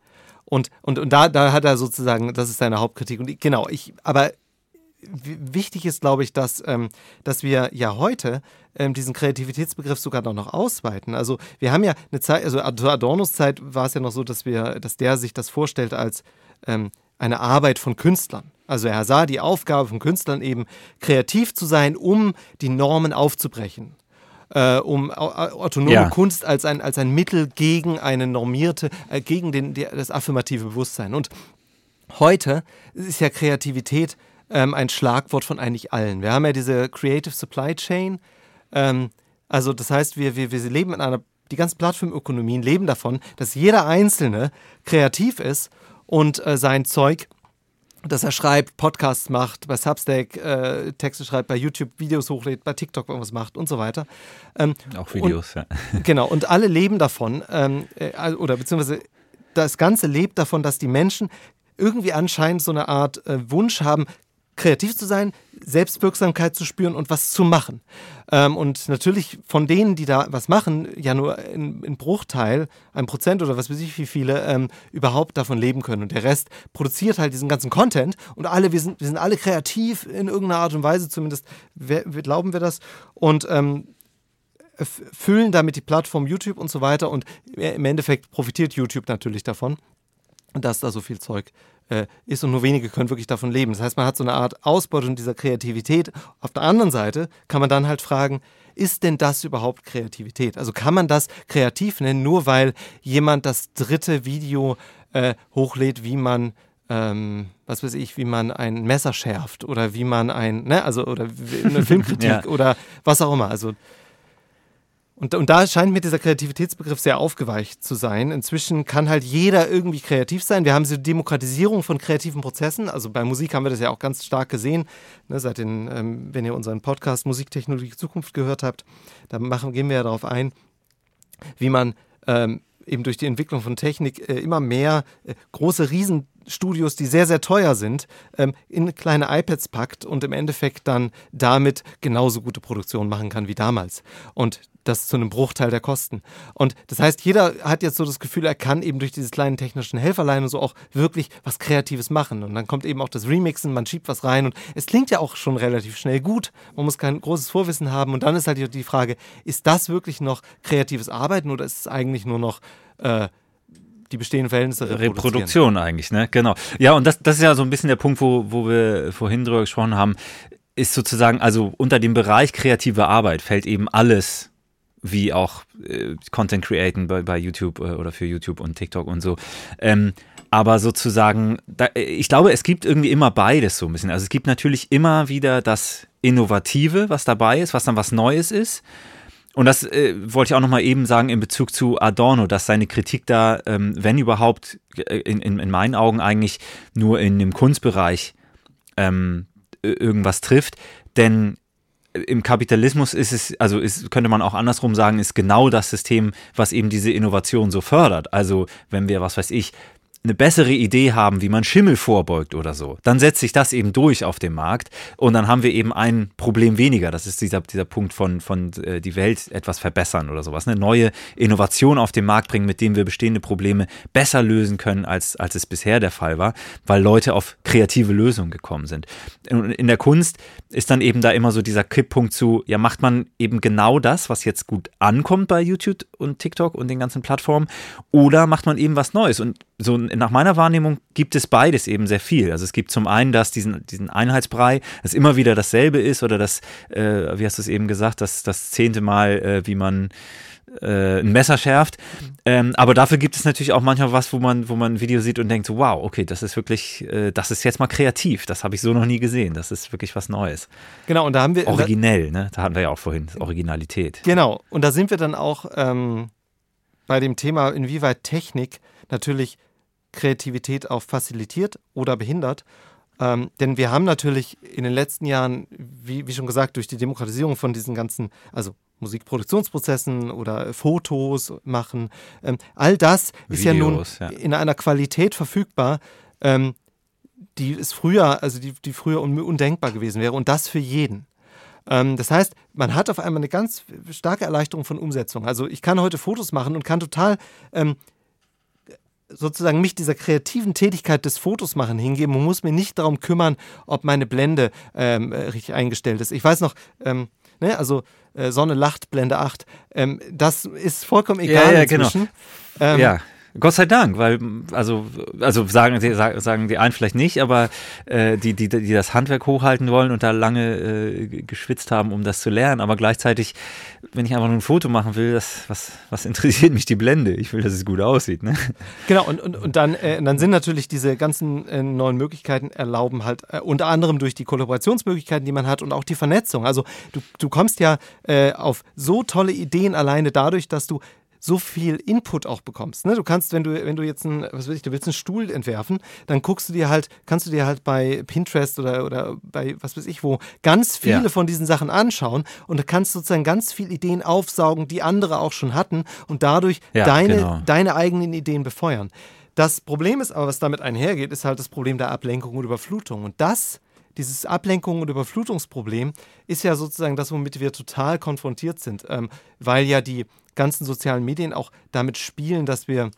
Und, und, und da, da hat er sozusagen, das ist seine Hauptkritik. Und genau, ich, aber wichtig ist, glaube ich, dass, ähm, dass wir ja heute ähm, diesen Kreativitätsbegriff sogar noch ausweiten. Also wir haben ja eine Zeit, also Adornos Zeit war es ja noch so, dass wir, dass der sich das vorstellt als ähm, eine Arbeit von Künstlern. Also er sah die Aufgabe von Künstlern eben, kreativ zu sein, um die Normen aufzubrechen. Äh, um autonome ja. Kunst als ein, als ein Mittel gegen eine normierte, äh, gegen den, die, das affirmative Bewusstsein. Und heute ist ja Kreativität ähm, ein Schlagwort von eigentlich allen. Wir haben ja diese Creative Supply Chain. Ähm, also das heißt, wir, wir, wir leben in einer, die ganzen Plattformökonomien leben davon, dass jeder Einzelne kreativ ist und äh, sein Zeug dass er schreibt, Podcasts macht, bei Substack äh, Texte schreibt, bei YouTube Videos hochlädt, bei TikTok irgendwas macht und so weiter. Ähm, Auch Videos, und, ja. Genau, und alle leben davon, ähm, äh, oder beziehungsweise das Ganze lebt davon, dass die Menschen irgendwie anscheinend so eine Art äh, Wunsch haben, kreativ zu sein, Selbstwirksamkeit zu spüren und was zu machen. Ähm, und natürlich von denen, die da was machen, ja nur ein, Bruchteil, ein Prozent oder was weiß ich wie viele, ähm, überhaupt davon leben können. Und der Rest produziert halt diesen ganzen Content und alle, wir sind, wir sind alle kreativ in irgendeiner Art und Weise, zumindest glauben wir das. Und ähm, füllen damit die Plattform YouTube und so weiter. Und im Endeffekt profitiert YouTube natürlich davon, dass da so viel Zeug äh, ist und nur wenige können wirklich davon leben. Das heißt, man hat so eine Art Ausbeutung dieser Kreativität. Auf der anderen Seite kann man dann halt fragen, ist denn das überhaupt Kreativität? Also kann man das kreativ nennen, nur weil jemand das dritte Video äh, hochlädt, wie man ähm, was weiß ich, wie man ein Messer schärft oder wie man ein, ne, also oder eine Filmkritik ja. oder was auch immer. Also und, und da scheint mir dieser Kreativitätsbegriff sehr aufgeweicht zu sein. Inzwischen kann halt jeder irgendwie kreativ sein. Wir haben diese Demokratisierung von kreativen Prozessen. Also bei Musik haben wir das ja auch ganz stark gesehen. Ne, seit den, ähm, wenn ihr unseren Podcast Musiktechnologie Zukunft gehört habt, da machen, gehen wir ja darauf ein, wie man ähm, eben durch die Entwicklung von Technik äh, immer mehr äh, große Riesenstudios, die sehr, sehr teuer sind, ähm, in kleine iPads packt und im Endeffekt dann damit genauso gute Produktionen machen kann wie damals. Und das zu einem Bruchteil der Kosten. Und das heißt, jeder hat jetzt so das Gefühl, er kann eben durch dieses kleinen technischen Helferlein und so auch wirklich was Kreatives machen. Und dann kommt eben auch das Remixen, man schiebt was rein und es klingt ja auch schon relativ schnell gut. Man muss kein großes Vorwissen haben. Und dann ist halt die Frage, ist das wirklich noch kreatives Arbeiten oder ist es eigentlich nur noch äh, die bestehenden Verhältnisse Reproduktion eigentlich, ne? Genau. Ja, und das, das ist ja so ein bisschen der Punkt, wo, wo wir vorhin drüber gesprochen haben, ist sozusagen, also unter dem Bereich kreative Arbeit fällt eben alles wie auch äh, Content createn bei, bei YouTube äh, oder für YouTube und TikTok und so. Ähm, aber sozusagen, da, ich glaube, es gibt irgendwie immer beides so ein bisschen. Also es gibt natürlich immer wieder das Innovative, was dabei ist, was dann was Neues ist. Und das äh, wollte ich auch nochmal eben sagen in Bezug zu Adorno, dass seine Kritik da, ähm, wenn überhaupt, äh, in, in, in, meinen Augen eigentlich nur in dem Kunstbereich ähm, irgendwas trifft. Denn im Kapitalismus ist es, also ist, könnte man auch andersrum sagen, ist genau das System, was eben diese Innovation so fördert. Also wenn wir, was weiß ich, eine bessere Idee haben, wie man Schimmel vorbeugt oder so, dann setzt sich das eben durch auf dem Markt und dann haben wir eben ein Problem weniger. Das ist dieser, dieser Punkt von, von äh, die Welt etwas verbessern oder sowas. Eine neue Innovation auf den Markt bringen, mit dem wir bestehende Probleme besser lösen können, als, als es bisher der Fall war, weil Leute auf kreative Lösungen gekommen sind. In der Kunst ist dann eben da immer so dieser Kipppunkt zu, ja, macht man eben genau das, was jetzt gut ankommt bei YouTube und TikTok und den ganzen Plattformen, oder macht man eben was Neues? Und so nach meiner Wahrnehmung gibt es beides eben sehr viel. Also es gibt zum einen das, diesen, diesen Einheitsbrei, das immer wieder dasselbe ist oder das, äh, wie hast du es eben gesagt, das, das zehnte Mal, äh, wie man äh, ein Messer schärft. Ähm, aber dafür gibt es natürlich auch manchmal was, wo man, wo man ein Video sieht und denkt, so, wow, okay, das ist wirklich, äh, das ist jetzt mal kreativ. Das habe ich so noch nie gesehen. Das ist wirklich was Neues. Genau, und da haben wir. Originell, ne? Da hatten wir ja auch vorhin, Originalität. Genau, und da sind wir dann auch ähm, bei dem Thema, inwieweit Technik natürlich Kreativität auch facilitiert oder behindert. Ähm, denn wir haben natürlich in den letzten Jahren, wie, wie schon gesagt, durch die Demokratisierung von diesen ganzen, also Musikproduktionsprozessen oder Fotos machen, ähm, all das Videos, ist ja nun ja. in einer Qualität verfügbar, ähm, die ist früher, also die, die früher un undenkbar gewesen wäre und das für jeden. Ähm, das heißt, man hat auf einmal eine ganz starke Erleichterung von Umsetzung. Also ich kann heute Fotos machen und kann total ähm, sozusagen mich dieser kreativen Tätigkeit des Fotos machen hingeben und muss mir nicht darum kümmern, ob meine Blende ähm, äh, richtig eingestellt ist. Ich weiß noch, ähm, ne, also äh, Sonne lacht, Blende 8, ähm, das ist vollkommen egal ja, ja, genau. inzwischen. Genau. ja. Gott sei Dank, weil, also, also sagen, die, sagen die einen vielleicht nicht, aber äh, die, die, die das Handwerk hochhalten wollen und da lange äh, geschwitzt haben, um das zu lernen. Aber gleichzeitig, wenn ich einfach nur ein Foto machen will, das, was, was interessiert mich die Blende? Ich will, dass es gut aussieht. Ne? Genau, und, und, und dann, äh, dann sind natürlich diese ganzen äh, neuen Möglichkeiten erlauben halt äh, unter anderem durch die Kollaborationsmöglichkeiten, die man hat und auch die Vernetzung. Also du, du kommst ja äh, auf so tolle Ideen alleine dadurch, dass du so viel Input auch bekommst. Ne? Du kannst, wenn du, wenn du jetzt ein, was weiß ich, du willst einen Stuhl entwerfen, dann guckst du dir halt, kannst du dir halt bei Pinterest oder, oder bei was weiß ich wo ganz viele ja. von diesen Sachen anschauen und du kannst sozusagen ganz viele Ideen aufsaugen, die andere auch schon hatten und dadurch ja, deine, genau. deine eigenen Ideen befeuern. Das Problem ist aber, was damit einhergeht, ist halt das Problem der Ablenkung und Überflutung. Und das dieses Ablenkung und Überflutungsproblem ist ja sozusagen das, womit wir total konfrontiert sind, ähm, weil ja die ganzen sozialen Medien auch damit spielen, dass wir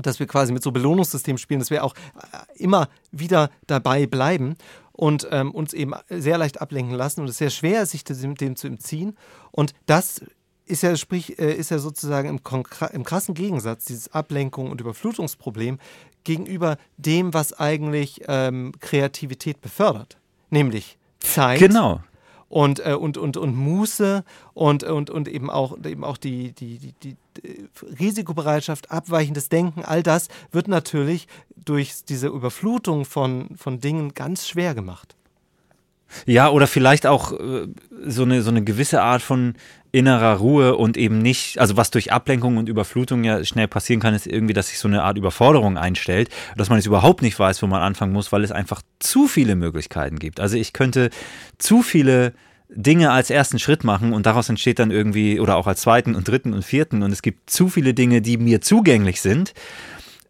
dass wir quasi mit so Belohnungssystemen spielen, dass wir auch äh, immer wieder dabei bleiben und ähm, uns eben sehr leicht ablenken lassen und es sehr schwer ist, sich dem, dem zu entziehen. Und das ist ja, sprich, äh, ist ja sozusagen im, im krassen Gegensatz, dieses Ablenkung und Überflutungsproblem gegenüber dem, was eigentlich ähm, Kreativität befördert, nämlich Zeit. Genau und, äh, und, und, und Muße und, und, und eben auch, eben auch die, die, die, die Risikobereitschaft, abweichendes Denken, all das wird natürlich durch diese Überflutung von, von Dingen ganz schwer gemacht. Ja, oder vielleicht auch äh, so, eine, so eine gewisse Art von innerer Ruhe und eben nicht, also was durch Ablenkung und Überflutung ja schnell passieren kann, ist irgendwie, dass sich so eine Art Überforderung einstellt, dass man jetzt überhaupt nicht weiß, wo man anfangen muss, weil es einfach zu viele Möglichkeiten gibt. Also ich könnte zu viele Dinge als ersten Schritt machen und daraus entsteht dann irgendwie, oder auch als zweiten und dritten und vierten und es gibt zu viele Dinge, die mir zugänglich sind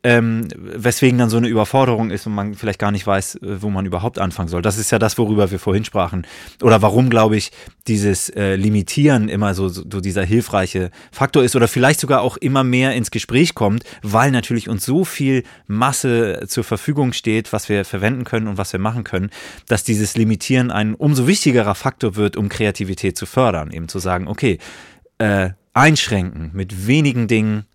ähm, weswegen dann so eine Überforderung ist und man vielleicht gar nicht weiß, äh, wo man überhaupt anfangen soll. Das ist ja das, worüber wir vorhin sprachen. Oder warum, glaube ich, dieses äh, Limitieren immer so, so dieser hilfreiche Faktor ist oder vielleicht sogar auch immer mehr ins Gespräch kommt, weil natürlich uns so viel Masse zur Verfügung steht, was wir verwenden können und was wir machen können, dass dieses Limitieren ein umso wichtigerer Faktor wird, um Kreativität zu fördern. Eben zu sagen, okay, äh, einschränken mit wenigen Dingen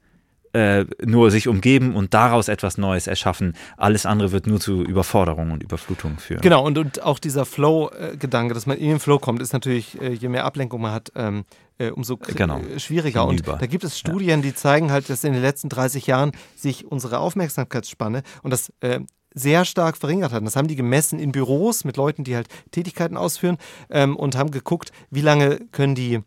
äh, nur sich umgeben und daraus etwas Neues erschaffen. Alles andere wird nur zu Überforderung und Überflutung führen. Genau, und, und auch dieser Flow-Gedanke, dass man in den Flow kommt, ist natürlich, äh, je mehr Ablenkung man hat, ähm, äh, umso genau. schwieriger. Hinüber. Und da gibt es Studien, die zeigen halt, dass in den letzten 30 Jahren sich unsere Aufmerksamkeitsspanne und das äh, sehr stark verringert hat. Das haben die gemessen in Büros mit Leuten, die halt Tätigkeiten ausführen ähm, und haben geguckt, wie lange können die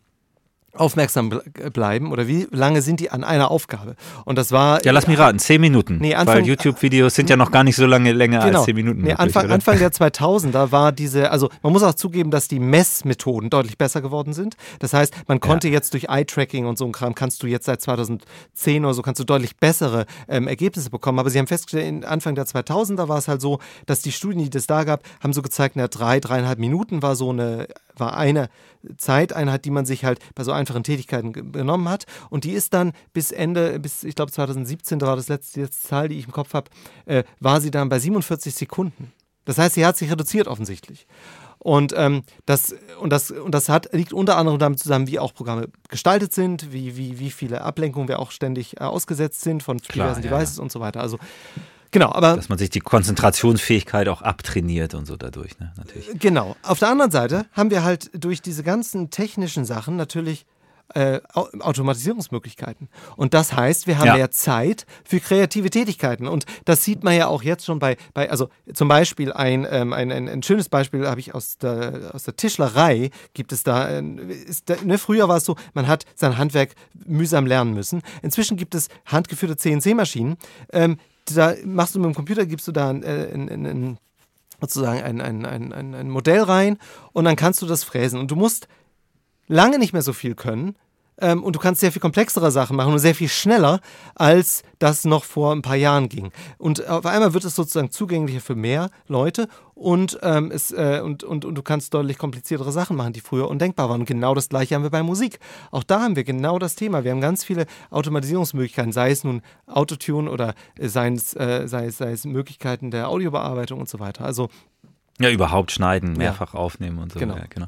aufmerksam bleiben oder wie lange sind die an einer Aufgabe? Und das war. Ja, lass mich raten, zehn Minuten. Nee, Anfang, weil YouTube-Videos sind ja noch gar nicht so lange länger genau, als zehn Minuten. Nee, möglich, Anfang, Anfang der 2000er war diese, also man muss auch zugeben, dass die Messmethoden deutlich besser geworden sind. Das heißt, man konnte ja. jetzt durch Eye-Tracking und so ein Kram, kannst du jetzt seit 2010 oder so, kannst du deutlich bessere ähm, Ergebnisse bekommen. Aber sie haben festgestellt, Anfang der 2000er war es halt so, dass die Studien, die es da gab, haben so gezeigt, na, drei, dreieinhalb Minuten war so eine war eine Zeiteinheit, die man sich halt bei so einfachen Tätigkeiten genommen hat. Und die ist dann bis Ende, bis ich glaube 2017 war das letzte, letzte Zahl, die ich im Kopf habe, äh, war sie dann bei 47 Sekunden. Das heißt, sie hat sich reduziert offensichtlich. Und, ähm, das, und, das, und das hat, liegt unter anderem damit zusammen, wie auch Programme gestaltet sind, wie, wie, wie viele Ablenkungen wir auch ständig äh, ausgesetzt sind von Klar, diversen ja, Devices ja. und so weiter. Also Genau, aber. Dass man sich die Konzentrationsfähigkeit auch abtrainiert und so dadurch, ne? Natürlich. Genau. Auf der anderen Seite haben wir halt durch diese ganzen technischen Sachen natürlich äh, Automatisierungsmöglichkeiten. Und das heißt, wir haben ja. mehr Zeit für kreative Tätigkeiten. Und das sieht man ja auch jetzt schon bei, bei also zum Beispiel ein, ähm, ein, ein, ein, schönes Beispiel habe ich aus der, aus der Tischlerei, gibt es da, äh, ist da ne, früher war es so, man hat sein Handwerk mühsam lernen müssen. Inzwischen gibt es handgeführte CNC-Maschinen, ähm, da machst du mit dem Computer, gibst du da ein, äh, ein, ein, sozusagen ein, ein, ein, ein Modell rein und dann kannst du das fräsen. Und du musst lange nicht mehr so viel können, ähm, und du kannst sehr viel komplexere Sachen machen und sehr viel schneller, als das noch vor ein paar Jahren ging. Und auf einmal wird es sozusagen zugänglicher für mehr Leute und, ähm, es, äh, und, und, und du kannst deutlich kompliziertere Sachen machen, die früher undenkbar waren. Und genau das gleiche haben wir bei Musik. Auch da haben wir genau das Thema. Wir haben ganz viele Automatisierungsmöglichkeiten, sei es nun Autotune oder äh, sei, es, äh, sei, es, sei es Möglichkeiten der Audiobearbeitung und so weiter. Also ja, überhaupt schneiden, mehrfach ja. aufnehmen und so. Genau. Ja, genau.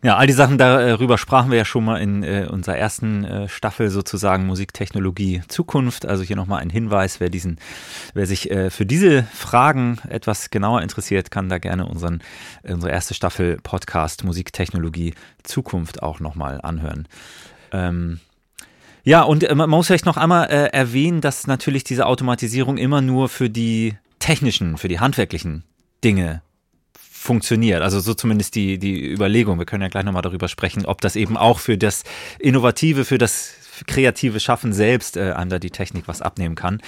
Ja, all die Sachen darüber sprachen wir ja schon mal in äh, unserer ersten äh, Staffel sozusagen Musiktechnologie Zukunft. Also hier nochmal ein Hinweis, wer diesen, wer sich äh, für diese Fragen etwas genauer interessiert, kann da gerne unseren, unsere erste Staffel Podcast Musiktechnologie Zukunft auch nochmal anhören. Ähm, ja, und äh, man muss vielleicht noch einmal äh, erwähnen, dass natürlich diese Automatisierung immer nur für die technischen, für die handwerklichen Dinge funktioniert. Also so zumindest die, die Überlegung. Wir können ja gleich nochmal darüber sprechen, ob das eben auch für das Innovative, für das kreative Schaffen selbst äh, einem da die Technik was abnehmen kann.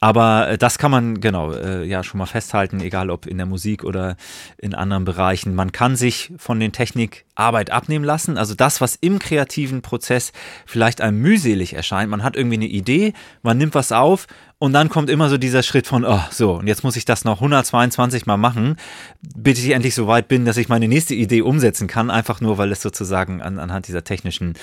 Aber äh, das kann man genau äh, ja schon mal festhalten, egal ob in der Musik oder in anderen Bereichen. Man kann sich von den Technik Arbeit abnehmen lassen. Also das, was im kreativen Prozess vielleicht einem mühselig erscheint. Man hat irgendwie eine Idee, man nimmt was auf und dann kommt immer so dieser Schritt von, oh, so, und jetzt muss ich das noch 122 Mal machen, bis ich endlich so weit bin, dass ich meine nächste Idee umsetzen kann, einfach nur, weil es sozusagen an, anhand dieser technischen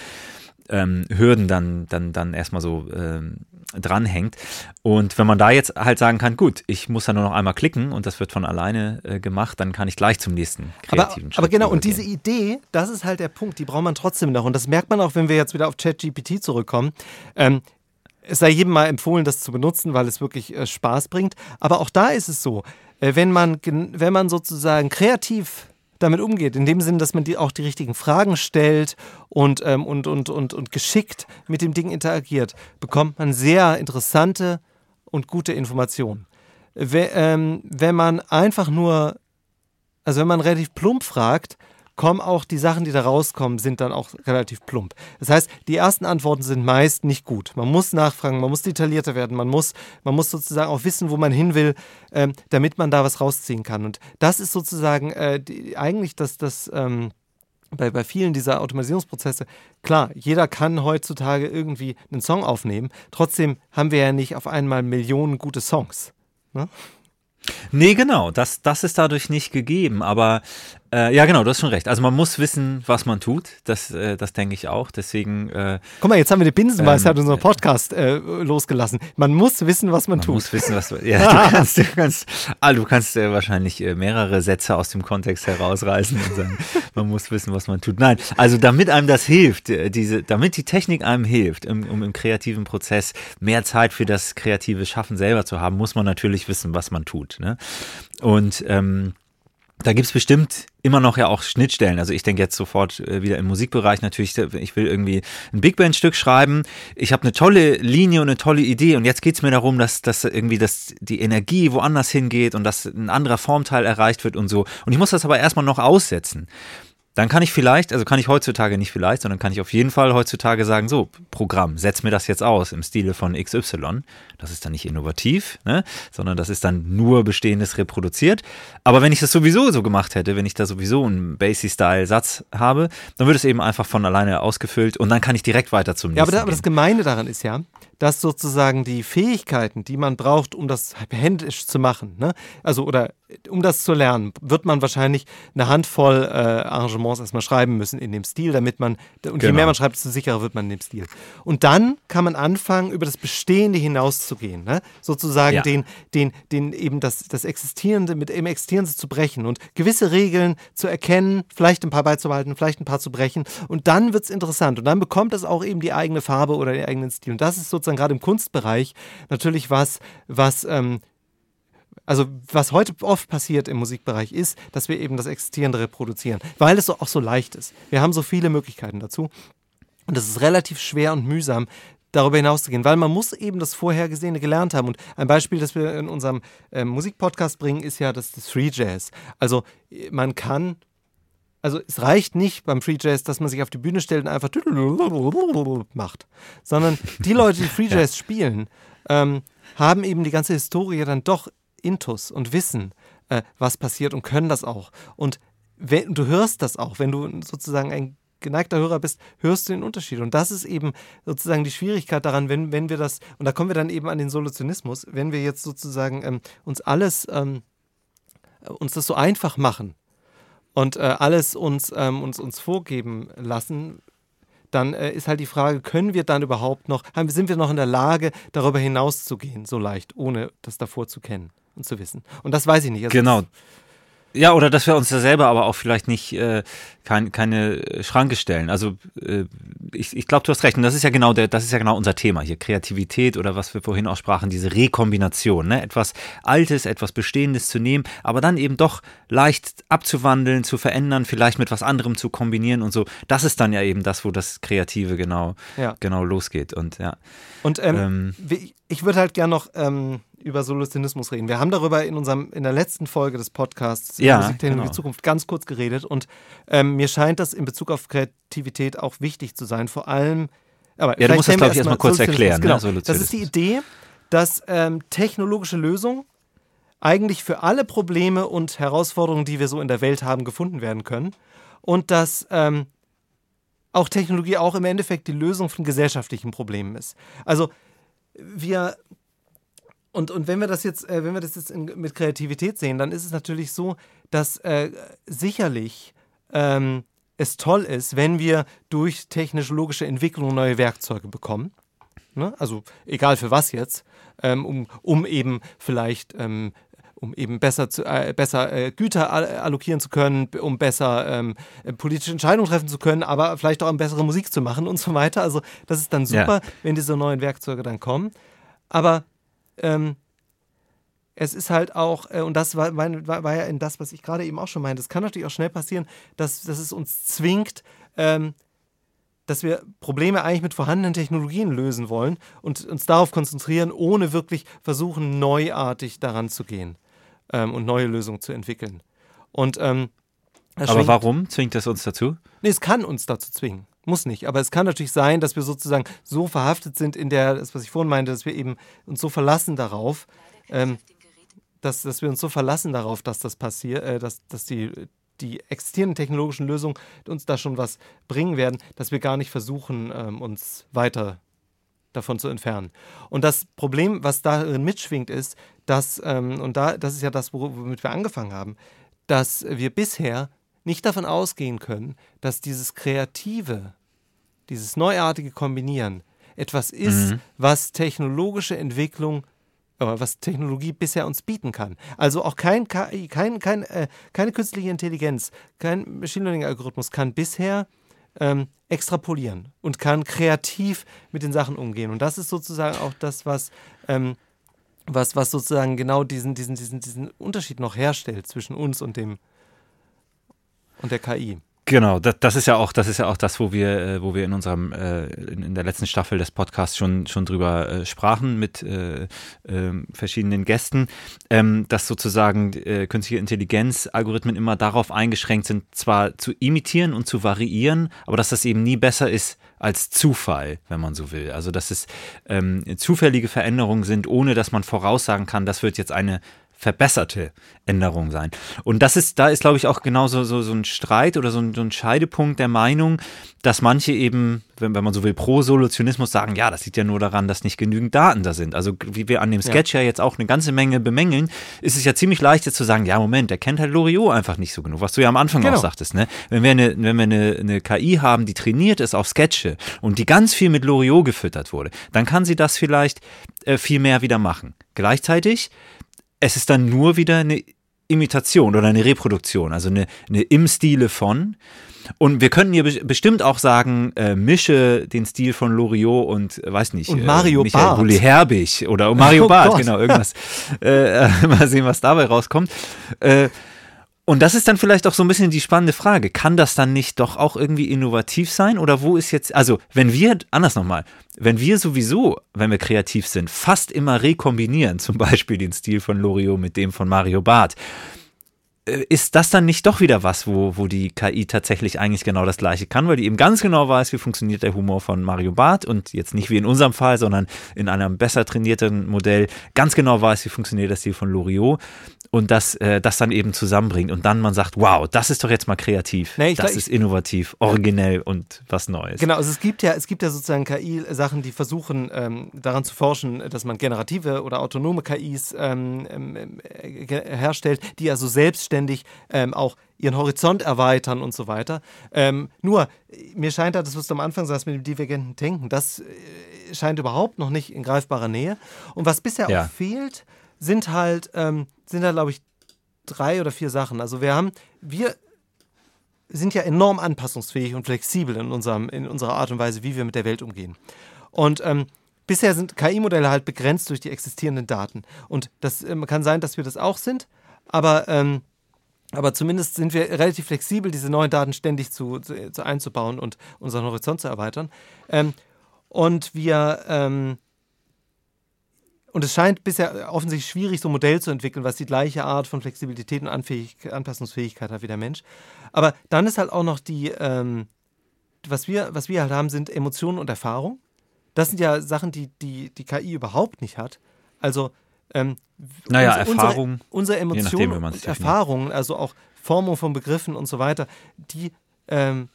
ähm, Hürden dann, dann, dann erstmal so ähm, dranhängt. Und wenn man da jetzt halt sagen kann, gut, ich muss da nur noch einmal klicken und das wird von alleine äh, gemacht, dann kann ich gleich zum nächsten kreativen aber, Schritt Aber genau, und diese Idee, das ist halt der Punkt, die braucht man trotzdem noch. Und das merkt man auch, wenn wir jetzt wieder auf ChatGPT zurückkommen. Ähm, es sei jedem mal empfohlen, das zu benutzen, weil es wirklich äh, Spaß bringt. Aber auch da ist es so, äh, wenn, man, wenn man sozusagen kreativ damit umgeht. In dem Sinne, dass man die, auch die richtigen Fragen stellt und, ähm, und, und, und, und geschickt mit dem Ding interagiert, bekommt man sehr interessante und gute Informationen. We ähm, wenn man einfach nur, also wenn man relativ plump fragt, kommen auch die Sachen, die da rauskommen, sind dann auch relativ plump. Das heißt, die ersten Antworten sind meist nicht gut. Man muss nachfragen, man muss detaillierter werden, man muss, man muss sozusagen auch wissen, wo man hin will, ähm, damit man da was rausziehen kann. Und das ist sozusagen äh, die, eigentlich das, das ähm, bei, bei vielen dieser Automatisierungsprozesse, klar, jeder kann heutzutage irgendwie einen Song aufnehmen. Trotzdem haben wir ja nicht auf einmal Millionen gute Songs. Ne? Nee, genau, das, das ist dadurch nicht gegeben. Aber äh, ja, genau, du hast schon recht. Also man muss wissen, was man tut. Das, äh, das denke ich auch. Deswegen. Äh, Guck mal, jetzt haben wir die Binsenweisheit ähm, unserer Podcast äh, losgelassen. Man muss wissen, was man, man tut. Man muss wissen, was man. Ja, du kannst, du kannst, ah, du kannst äh, wahrscheinlich äh, mehrere Sätze aus dem Kontext herausreißen und sagen, man muss wissen, was man tut. Nein, also damit einem das hilft, diese, damit die Technik einem hilft, um, um im kreativen Prozess mehr Zeit für das kreative Schaffen selber zu haben, muss man natürlich wissen, was man tut. Ne? Und ähm, da gibt's bestimmt immer noch ja auch Schnittstellen. Also ich denke jetzt sofort äh, wieder im Musikbereich natürlich, ich will irgendwie ein Big Band-Stück schreiben. Ich habe eine tolle Linie und eine tolle Idee und jetzt geht's mir darum, dass, dass irgendwie das, die Energie woanders hingeht und dass ein anderer Formteil erreicht wird und so. Und ich muss das aber erstmal noch aussetzen. Dann kann ich vielleicht, also kann ich heutzutage nicht vielleicht, sondern kann ich auf jeden Fall heutzutage sagen, so, Programm, setz mir das jetzt aus im Stile von XY. Das ist dann nicht innovativ, ne? sondern das ist dann nur Bestehendes reproduziert. Aber wenn ich das sowieso so gemacht hätte, wenn ich da sowieso einen Basic-Style-Satz habe, dann wird es eben einfach von alleine ausgefüllt und dann kann ich direkt weiter zum nächsten. Ja, aber, da, aber das Gemeine daran ist ja, dass sozusagen die Fähigkeiten, die man braucht, um das händisch zu machen, ne? also oder um das zu lernen, wird man wahrscheinlich eine Handvoll äh, Arrangements erstmal schreiben müssen in dem Stil, damit man, und genau. je mehr man schreibt, desto sicherer wird man in dem Stil. Und dann kann man anfangen, über das Bestehende hinauszugehen, ne? sozusagen ja. den, den, den eben das, das Existierende mit dem Existierenden zu brechen und gewisse Regeln zu erkennen, vielleicht ein paar beizubehalten, vielleicht ein paar zu brechen und dann wird es interessant und dann bekommt es auch eben die eigene Farbe oder den eigenen Stil. Und das ist sozusagen gerade im Kunstbereich natürlich was, was ähm, also was heute oft passiert im Musikbereich ist, dass wir eben das Existierende reproduzieren, weil es auch so leicht ist. Wir haben so viele Möglichkeiten dazu und es ist relativ schwer und mühsam, darüber hinauszugehen, weil man muss eben das Vorhergesehene gelernt haben. Und ein Beispiel, das wir in unserem äh, Musikpodcast bringen, ist ja das, das Free Jazz. Also man kann also es reicht nicht beim Free Jazz, dass man sich auf die Bühne stellt und einfach macht, sondern die Leute, die Free Jazz spielen, ähm, haben eben die ganze Historie dann doch intus und wissen, äh, was passiert und können das auch. Und wenn, du hörst das auch, wenn du sozusagen ein geneigter Hörer bist, hörst du den Unterschied. Und das ist eben sozusagen die Schwierigkeit daran, wenn, wenn wir das, und da kommen wir dann eben an den Solutionismus, wenn wir jetzt sozusagen ähm, uns alles, ähm, uns das so einfach machen und äh, alles uns, ähm, uns, uns vorgeben lassen, dann äh, ist halt die Frage, können wir dann überhaupt noch, sind wir noch in der Lage, darüber hinaus zu gehen, so leicht, ohne das davor zu kennen? und zu wissen. Und das weiß ich nicht. Also genau. Ja, oder dass wir uns da selber aber auch vielleicht nicht äh, kein, keine Schranke stellen. Also äh, ich, ich glaube, du hast recht. Und das ist ja genau der, das ist ja genau unser Thema hier. Kreativität oder was wir vorhin auch sprachen, diese Rekombination, ne? Etwas Altes, etwas Bestehendes zu nehmen, aber dann eben doch leicht abzuwandeln, zu verändern, vielleicht mit was anderem zu kombinieren und so. Das ist dann ja eben das, wo das Kreative genau, ja. genau losgeht. Und ja. Und ähm, ähm, ich würde halt gerne noch. Ähm über Solutionismus reden. Wir haben darüber in unserem in der letzten Folge des Podcasts ja, Musiktechnologie genau. Zukunft ganz kurz geredet und ähm, mir scheint das in Bezug auf Kreativität auch wichtig zu sein. Vor allem, aber ja, du musst das glaube ich erstmal kurz erklären. Ne? Genau. Ne? Das ist die Idee, dass ähm, technologische Lösungen eigentlich für alle Probleme und Herausforderungen, die wir so in der Welt haben, gefunden werden können und dass ähm, auch Technologie auch im Endeffekt die Lösung von gesellschaftlichen Problemen ist. Also wir und, und wenn wir das jetzt, äh, wenn wir das jetzt in, mit Kreativität sehen, dann ist es natürlich so, dass äh, sicherlich ähm, es toll ist, wenn wir durch technologische Entwicklung neue Werkzeuge bekommen. Ne? Also egal für was jetzt, ähm, um, um eben vielleicht ähm, um eben besser, zu, äh, besser äh, Güter allokieren zu können, um besser ähm, politische Entscheidungen treffen zu können, aber vielleicht auch um bessere Musik zu machen und so weiter. Also das ist dann super, ja. wenn diese neuen Werkzeuge dann kommen. Aber ähm, es ist halt auch, äh, und das war, war, war, ja in das, was ich gerade eben auch schon meinte, es kann natürlich auch schnell passieren, dass, dass es uns zwingt, ähm, dass wir Probleme eigentlich mit vorhandenen Technologien lösen wollen und uns darauf konzentrieren, ohne wirklich versuchen, neuartig daran zu gehen ähm, und neue Lösungen zu entwickeln. Und, ähm, aber warum zwingt das uns dazu? Nee, es kann uns dazu zwingen. Muss nicht, aber es kann natürlich sein, dass wir sozusagen so verhaftet sind in der, das, was ich vorhin meinte, dass wir eben uns so verlassen darauf, ähm, dass, dass wir uns so verlassen darauf, dass das passiert, äh, dass, dass die, die existierenden technologischen Lösungen uns da schon was bringen werden, dass wir gar nicht versuchen, ähm, uns weiter davon zu entfernen. Und das Problem, was darin mitschwingt, ist, dass, ähm, und da, das ist ja das, womit wir angefangen haben, dass wir bisher nicht davon ausgehen können, dass dieses Kreative, dieses neuartige Kombinieren etwas ist, mhm. was technologische Entwicklung, äh, was Technologie bisher uns bieten kann. Also auch kein kein, kein, äh, keine künstliche Intelligenz, kein Machine Learning-Algorithmus kann bisher ähm, extrapolieren und kann kreativ mit den Sachen umgehen. Und das ist sozusagen auch das, was, ähm, was, was sozusagen genau diesen, diesen, diesen, diesen Unterschied noch herstellt zwischen uns und dem, und der KI. Genau, das, das, ist ja auch, das ist ja auch das, wo wir, äh, wo wir in unserem, äh, in, der letzten Staffel des Podcasts schon, schon drüber äh, sprachen mit äh, ähm, verschiedenen Gästen, ähm, dass sozusagen künstliche Intelligenz, Algorithmen immer darauf eingeschränkt sind, zwar zu imitieren und zu variieren, aber dass das eben nie besser ist als Zufall, wenn man so will. Also dass es ähm, zufällige Veränderungen sind, ohne dass man voraussagen kann, das wird jetzt eine verbesserte Änderung sein. Und das ist, da ist, glaube ich, auch genauso so, so ein Streit oder so ein, so ein Scheidepunkt der Meinung, dass manche eben, wenn, wenn man so will, pro Solutionismus sagen, ja, das liegt ja nur daran, dass nicht genügend Daten da sind. Also wie wir an dem Sketch ja, ja jetzt auch eine ganze Menge bemängeln, ist es ja ziemlich leicht jetzt zu sagen, ja, Moment, der kennt halt Loriot einfach nicht so genug, was du ja am Anfang genau. auch sagtest. Ne? Wenn wir, eine, wenn wir eine, eine KI haben, die trainiert ist auf Sketche und die ganz viel mit Loriot gefüttert wurde, dann kann sie das vielleicht äh, viel mehr wieder machen. Gleichzeitig es ist dann nur wieder eine Imitation oder eine Reproduktion, also eine, eine im Stile von. Und wir könnten hier bestimmt auch sagen, äh, mische den Stil von Loriot und äh, weiß nicht, und Mario äh, Michael Bulli Herbig oder Mario oh Barth, genau, irgendwas. äh, mal sehen, was dabei rauskommt. Und das ist dann vielleicht auch so ein bisschen die spannende Frage. Kann das dann nicht doch auch irgendwie innovativ sein? Oder wo ist jetzt, also wenn wir, anders nochmal, wenn wir sowieso, wenn wir kreativ sind, fast immer rekombinieren, zum Beispiel den Stil von Loriot mit dem von Mario Barth, ist das dann nicht doch wieder was, wo, wo die KI tatsächlich eigentlich genau das Gleiche kann, weil die eben ganz genau weiß, wie funktioniert der Humor von Mario Barth und jetzt nicht wie in unserem Fall, sondern in einem besser trainierten Modell ganz genau weiß, wie funktioniert der Stil von Loriot und das, äh, das dann eben zusammenbringt und dann man sagt, wow, das ist doch jetzt mal kreativ, nee, das glaub, ist innovativ, originell und was Neues. Genau, also es gibt ja, es gibt ja sozusagen KI-Sachen, die versuchen ähm, daran zu forschen, dass man generative oder autonome KIs ähm, ähm, äh, herstellt, die also selbst selbstständig ähm, auch ihren Horizont erweitern und so weiter. Ähm, nur, mir scheint da, das, was du am Anfang sagst mit dem divergenten Denken, das äh, scheint überhaupt noch nicht in greifbarer Nähe. Und was bisher ja. auch fehlt, sind halt, ähm, sind halt, glaube ich, drei oder vier Sachen. Also wir haben, wir sind ja enorm anpassungsfähig und flexibel in, unserem, in unserer Art und Weise, wie wir mit der Welt umgehen. Und ähm, bisher sind KI-Modelle halt begrenzt durch die existierenden Daten. Und das ähm, kann sein, dass wir das auch sind, aber ähm, aber zumindest sind wir relativ flexibel, diese neuen Daten ständig zu, zu, zu einzubauen und unseren Horizont zu erweitern. Ähm, und wir ähm, und es scheint bisher offensichtlich schwierig, so ein Modell zu entwickeln, was die gleiche Art von Flexibilität und Anfähig Anpassungsfähigkeit hat wie der Mensch. Aber dann ist halt auch noch die, ähm, was, wir, was wir halt haben, sind Emotionen und Erfahrung. Das sind ja Sachen, die die, die KI überhaupt nicht hat. Also ähm, naja, unsere, Erfahrung. Unsere Emotionen nachdem, und Erfahrungen, also auch Formung von Begriffen und so weiter, die, ähm,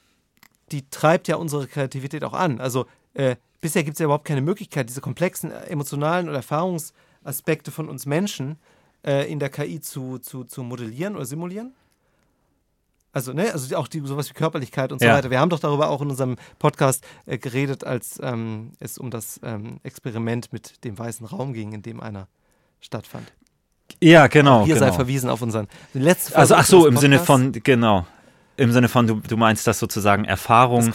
die treibt ja unsere Kreativität auch an. Also äh, bisher gibt es ja überhaupt keine Möglichkeit, diese komplexen emotionalen und Erfahrungsaspekte von uns Menschen äh, in der KI zu, zu, zu modellieren oder simulieren. Also, ne, also auch die, sowas wie Körperlichkeit und so ja. weiter. Wir haben doch darüber auch in unserem Podcast äh, geredet, als ähm, es um das ähm, Experiment mit dem weißen Raum ging, in dem einer stattfand. Ja, genau. Hier genau. sei verwiesen auf unseren letzten Also ach so, im Sinne von, genau. Im Sinne von, du, du meinst, dass sozusagen Erfahrung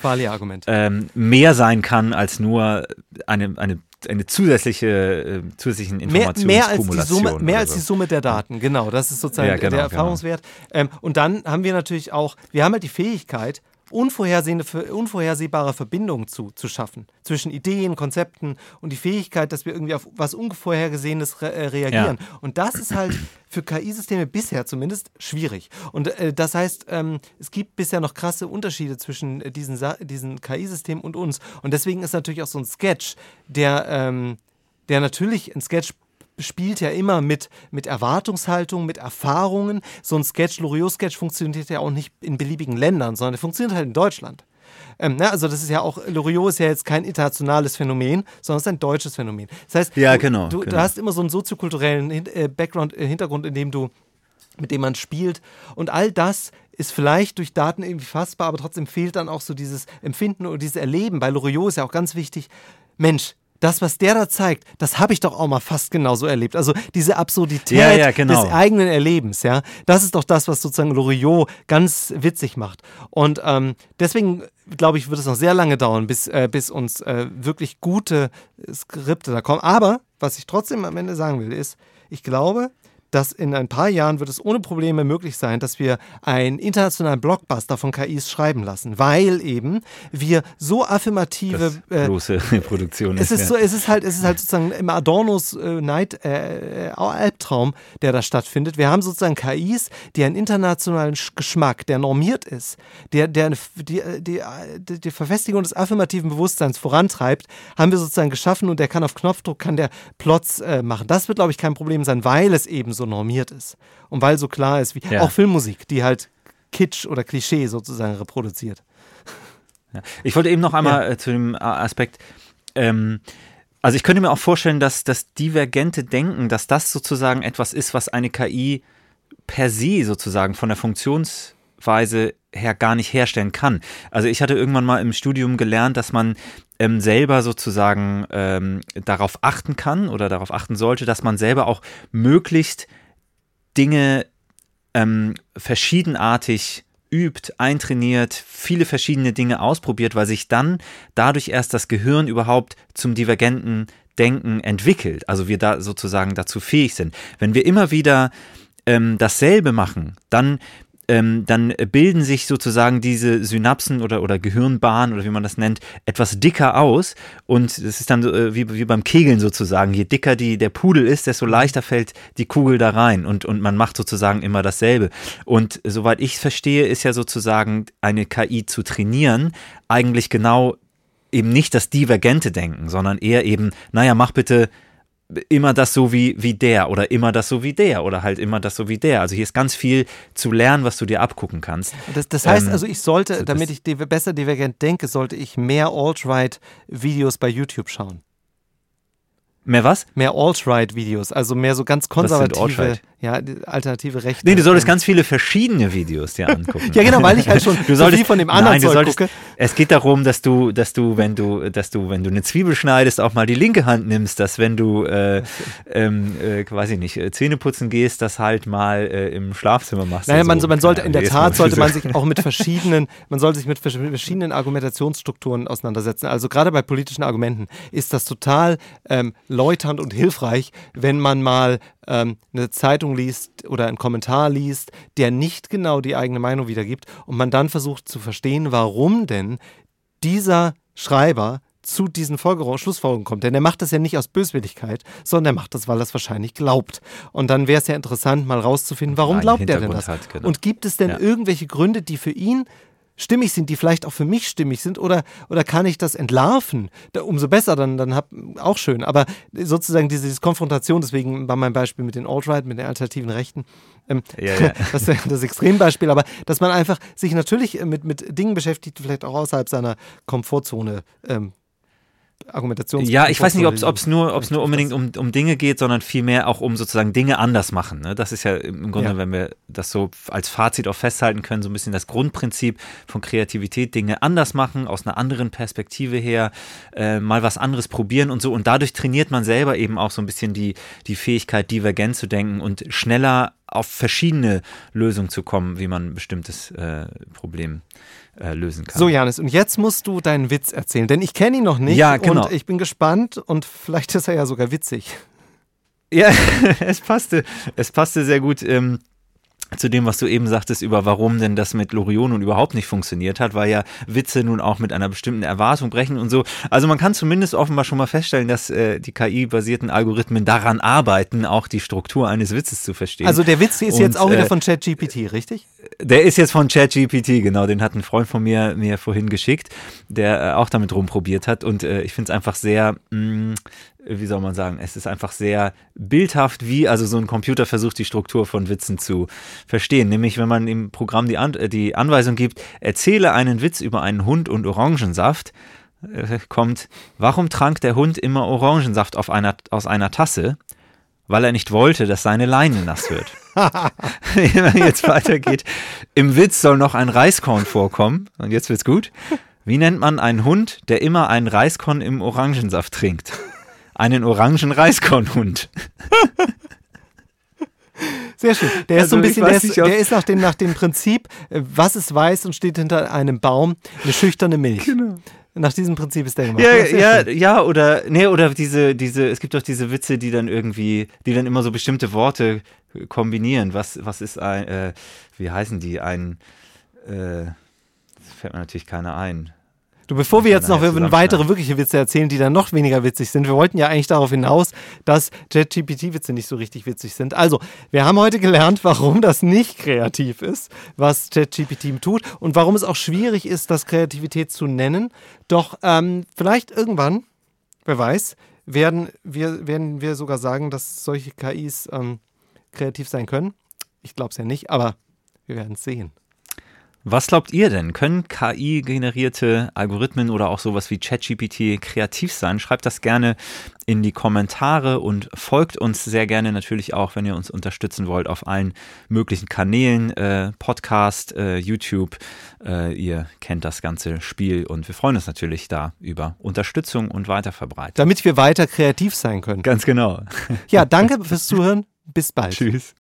ähm, mehr sein kann als nur eine, eine, eine zusätzliche, äh, zusätzlichen Informationen. Mehr, mehr, als die Summe, mehr als die Summe der Daten, genau. Das ist sozusagen ja, genau, der genau. Erfahrungswert. Genau. Ähm, und dann haben wir natürlich auch, wir haben halt die Fähigkeit, unvorhersehbare Verbindungen zu, zu schaffen zwischen Ideen, Konzepten und die Fähigkeit, dass wir irgendwie auf was Unvorhergesehenes re äh, reagieren. Ja. Und das ist halt für KI-Systeme bisher zumindest schwierig. Und äh, das heißt, ähm, es gibt bisher noch krasse Unterschiede zwischen äh, diesen, diesen KI-Systemen und uns. Und deswegen ist natürlich auch so ein Sketch, der, ähm, der natürlich ein Sketch spielt ja immer mit, mit Erwartungshaltung, mit Erfahrungen. So ein Sketch, Loriot-Sketch funktioniert ja auch nicht in beliebigen Ländern, sondern er funktioniert halt in Deutschland. Ähm, ne, also das ist ja auch, Loriot ist ja jetzt kein internationales Phänomen, sondern es ist ein deutsches Phänomen. Das heißt, ja, genau, du, genau. du hast immer so einen soziokulturellen äh, Background, äh, Hintergrund, in dem du, mit dem man spielt. Und all das ist vielleicht durch Daten irgendwie fassbar, aber trotzdem fehlt dann auch so dieses Empfinden oder dieses Erleben. Bei Loriot ist ja auch ganz wichtig, Mensch, das, was der da zeigt, das habe ich doch auch mal fast genauso erlebt. Also diese Absurdität ja, ja, genau. des eigenen Erlebens, ja, das ist doch das, was sozusagen Loriot ganz witzig macht. Und ähm, deswegen glaube ich, wird es noch sehr lange dauern, bis, äh, bis uns äh, wirklich gute Skripte da kommen. Aber was ich trotzdem am Ende sagen will, ist, ich glaube, dass in ein paar Jahren wird es ohne Probleme möglich sein, dass wir einen internationalen Blockbuster von KIs schreiben lassen, weil eben wir so affirmative äh, große Produktion ist. Es ist so, es ist halt, es ist halt sozusagen im Adornos äh, Night äh, Albtraum, der da stattfindet. Wir haben sozusagen KIs, die einen internationalen Geschmack, der normiert ist, der, der die, die, die, die Verfestigung des affirmativen Bewusstseins vorantreibt, haben wir sozusagen geschaffen und der kann auf Knopfdruck kann der Plots äh, machen. Das wird, glaube ich, kein Problem sein, weil es eben so normiert ist und weil so klar ist, wie ja. auch Filmmusik, die halt Kitsch oder Klischee sozusagen reproduziert. Ja. Ich wollte eben noch einmal ja. äh, zu dem Aspekt. Ähm, also ich könnte mir auch vorstellen, dass das divergente Denken, dass das sozusagen etwas ist, was eine KI per se sozusagen von der Funktionsweise her gar nicht herstellen kann. Also ich hatte irgendwann mal im Studium gelernt, dass man ähm, selber sozusagen ähm, darauf achten kann oder darauf achten sollte, dass man selber auch möglichst Dinge ähm, verschiedenartig übt, eintrainiert, viele verschiedene Dinge ausprobiert, weil sich dann dadurch erst das Gehirn überhaupt zum divergenten Denken entwickelt. Also wir da sozusagen dazu fähig sind. Wenn wir immer wieder ähm, dasselbe machen, dann ähm, dann bilden sich sozusagen diese Synapsen oder, oder Gehirnbahnen oder wie man das nennt, etwas dicker aus. Und es ist dann äh, wie, wie beim Kegeln sozusagen. Je dicker die, der Pudel ist, desto leichter fällt die Kugel da rein. Und, und man macht sozusagen immer dasselbe. Und soweit ich verstehe, ist ja sozusagen eine KI zu trainieren eigentlich genau eben nicht das divergente Denken, sondern eher eben, naja, mach bitte immer das so wie, wie der oder immer das so wie der oder halt immer das so wie der. Also hier ist ganz viel zu lernen, was du dir abgucken kannst. Das, das heißt ähm, also, ich sollte, damit ich besser divergent denke, sollte ich mehr Alt-Right-Videos bei YouTube schauen. Mehr was? Mehr Alt-Right-Videos, also mehr so ganz konservative, ja, alternative Rechte. Nee, du solltest ganz viele verschiedene Videos dir angucken. ja, genau, weil ich halt schon du solltest, so von dem anderen nein, Zeug solltest, gucke. Es geht darum, dass du, dass du, wenn du, dass du, wenn du eine Zwiebel schneidest, auch mal die linke Hand nimmst, dass wenn du, äh, ähm, äh, weiß ich nicht, äh, Zähne putzen gehst, das halt mal äh, im Schlafzimmer machst. Naja, man, so. man sollte, in der Tat sollte man sich auch mit verschiedenen, man sollte sich mit verschiedenen Argumentationsstrukturen auseinandersetzen. Also gerade bei politischen Argumenten ist das total ähm, läuternd und hilfreich, wenn man mal ähm, eine Zeitung liest oder einen Kommentar liest, der nicht genau die eigene Meinung wiedergibt und man dann versucht zu verstehen, warum denn dieser Schreiber zu diesen Folgerungen, Schlussfolgerungen kommt. Denn er macht das ja nicht aus Böswilligkeit, sondern er macht das, weil er es wahrscheinlich glaubt. Und dann wäre es ja interessant, mal rauszufinden, warum glaubt er denn das? Hat, genau. Und gibt es denn ja. irgendwelche Gründe, die für ihn stimmig sind, die vielleicht auch für mich stimmig sind, oder, oder kann ich das entlarven? Da, umso besser, dann, dann hab, auch schön. Aber sozusagen diese, diese Konfrontation, deswegen war mein Beispiel mit den Alt-Right, mit den alternativen Rechten, ähm, ja, ja. das ist das Extrembeispiel, aber dass man einfach sich natürlich mit, mit Dingen beschäftigt, vielleicht auch außerhalb seiner Komfortzone ähm, Argumentations. Ja, ich weiß nicht, ob es nur, ob's nur unbedingt um, um Dinge geht, sondern vielmehr auch um sozusagen Dinge anders machen. Ne? Das ist ja im Grunde, ja. wenn wir das so als Fazit auch festhalten können, so ein bisschen das Grundprinzip von Kreativität, Dinge anders machen, aus einer anderen Perspektive her, äh, mal was anderes probieren und so. Und dadurch trainiert man selber eben auch so ein bisschen die, die Fähigkeit, divergent zu denken und schneller auf verschiedene Lösungen zu kommen, wie man ein bestimmtes äh, Problem äh, lösen kann. So, Janis, und jetzt musst du deinen Witz erzählen, denn ich kenne ihn noch nicht ja, genau. und ich bin gespannt und vielleicht ist er ja sogar witzig. Ja, es passte, es passte sehr gut. Ähm, zu dem, was du eben sagtest, über warum denn das mit Loriot nun überhaupt nicht funktioniert hat, weil ja Witze nun auch mit einer bestimmten Erwartung brechen und so. Also man kann zumindest offenbar schon mal feststellen, dass äh, die KI-basierten Algorithmen daran arbeiten, auch die Struktur eines Witzes zu verstehen. Also der Witz ist und, jetzt auch wieder äh, von ChatGPT, richtig? Der ist jetzt von ChatGPT, genau. Den hat ein Freund von mir mir vorhin geschickt, der äh, auch damit rumprobiert hat. Und äh, ich finde es einfach sehr, mh, mm, wie soll man sagen, es ist einfach sehr bildhaft, wie also so ein Computer versucht, die Struktur von Witzen zu verstehen. Nämlich, wenn man im Programm die, An äh, die Anweisung gibt, erzähle einen Witz über einen Hund und Orangensaft, äh, kommt, warum trank der Hund immer Orangensaft auf einer, aus einer Tasse? Weil er nicht wollte, dass seine Leine nass wird. wenn man jetzt weitergeht, im Witz soll noch ein Reiskorn vorkommen. Und jetzt wird's gut. Wie nennt man einen Hund, der immer einen Reiskorn im Orangensaft trinkt? einen orangen Reiskornhund. Sehr schön. Der also ist so ein bisschen, der ist, der ist, nach, dem, nach dem Prinzip, äh, was ist weiß und steht hinter einem Baum, eine schüchterne Milch. Genau. Nach diesem Prinzip ist der gemacht. Ja, ja, ja, oder, nee, oder diese, diese, es gibt doch diese Witze, die dann irgendwie, die dann immer so bestimmte Worte kombinieren. Was, was ist ein, äh, wie heißen die? Ein, äh, das fällt mir natürlich keiner ein. Du, bevor wir jetzt noch weitere wirkliche Witze erzählen, die dann noch weniger witzig sind, wir wollten ja eigentlich darauf hinaus, dass ChatGPT-Witze nicht so richtig witzig sind. Also, wir haben heute gelernt, warum das nicht kreativ ist, was ChatGPT tut und warum es auch schwierig ist, das Kreativität zu nennen. Doch ähm, vielleicht irgendwann, wer weiß, werden wir, werden wir sogar sagen, dass solche KIs ähm, kreativ sein können. Ich glaube es ja nicht, aber wir werden es sehen. Was glaubt ihr denn? Können KI-generierte Algorithmen oder auch sowas wie ChatGPT kreativ sein? Schreibt das gerne in die Kommentare und folgt uns sehr gerne natürlich auch, wenn ihr uns unterstützen wollt, auf allen möglichen Kanälen, äh, Podcast, äh, YouTube. Äh, ihr kennt das ganze Spiel und wir freuen uns natürlich da über Unterstützung und Weiterverbreitung. Damit wir weiter kreativ sein können. Ganz genau. Ja, danke fürs Zuhören. Bis bald. Tschüss.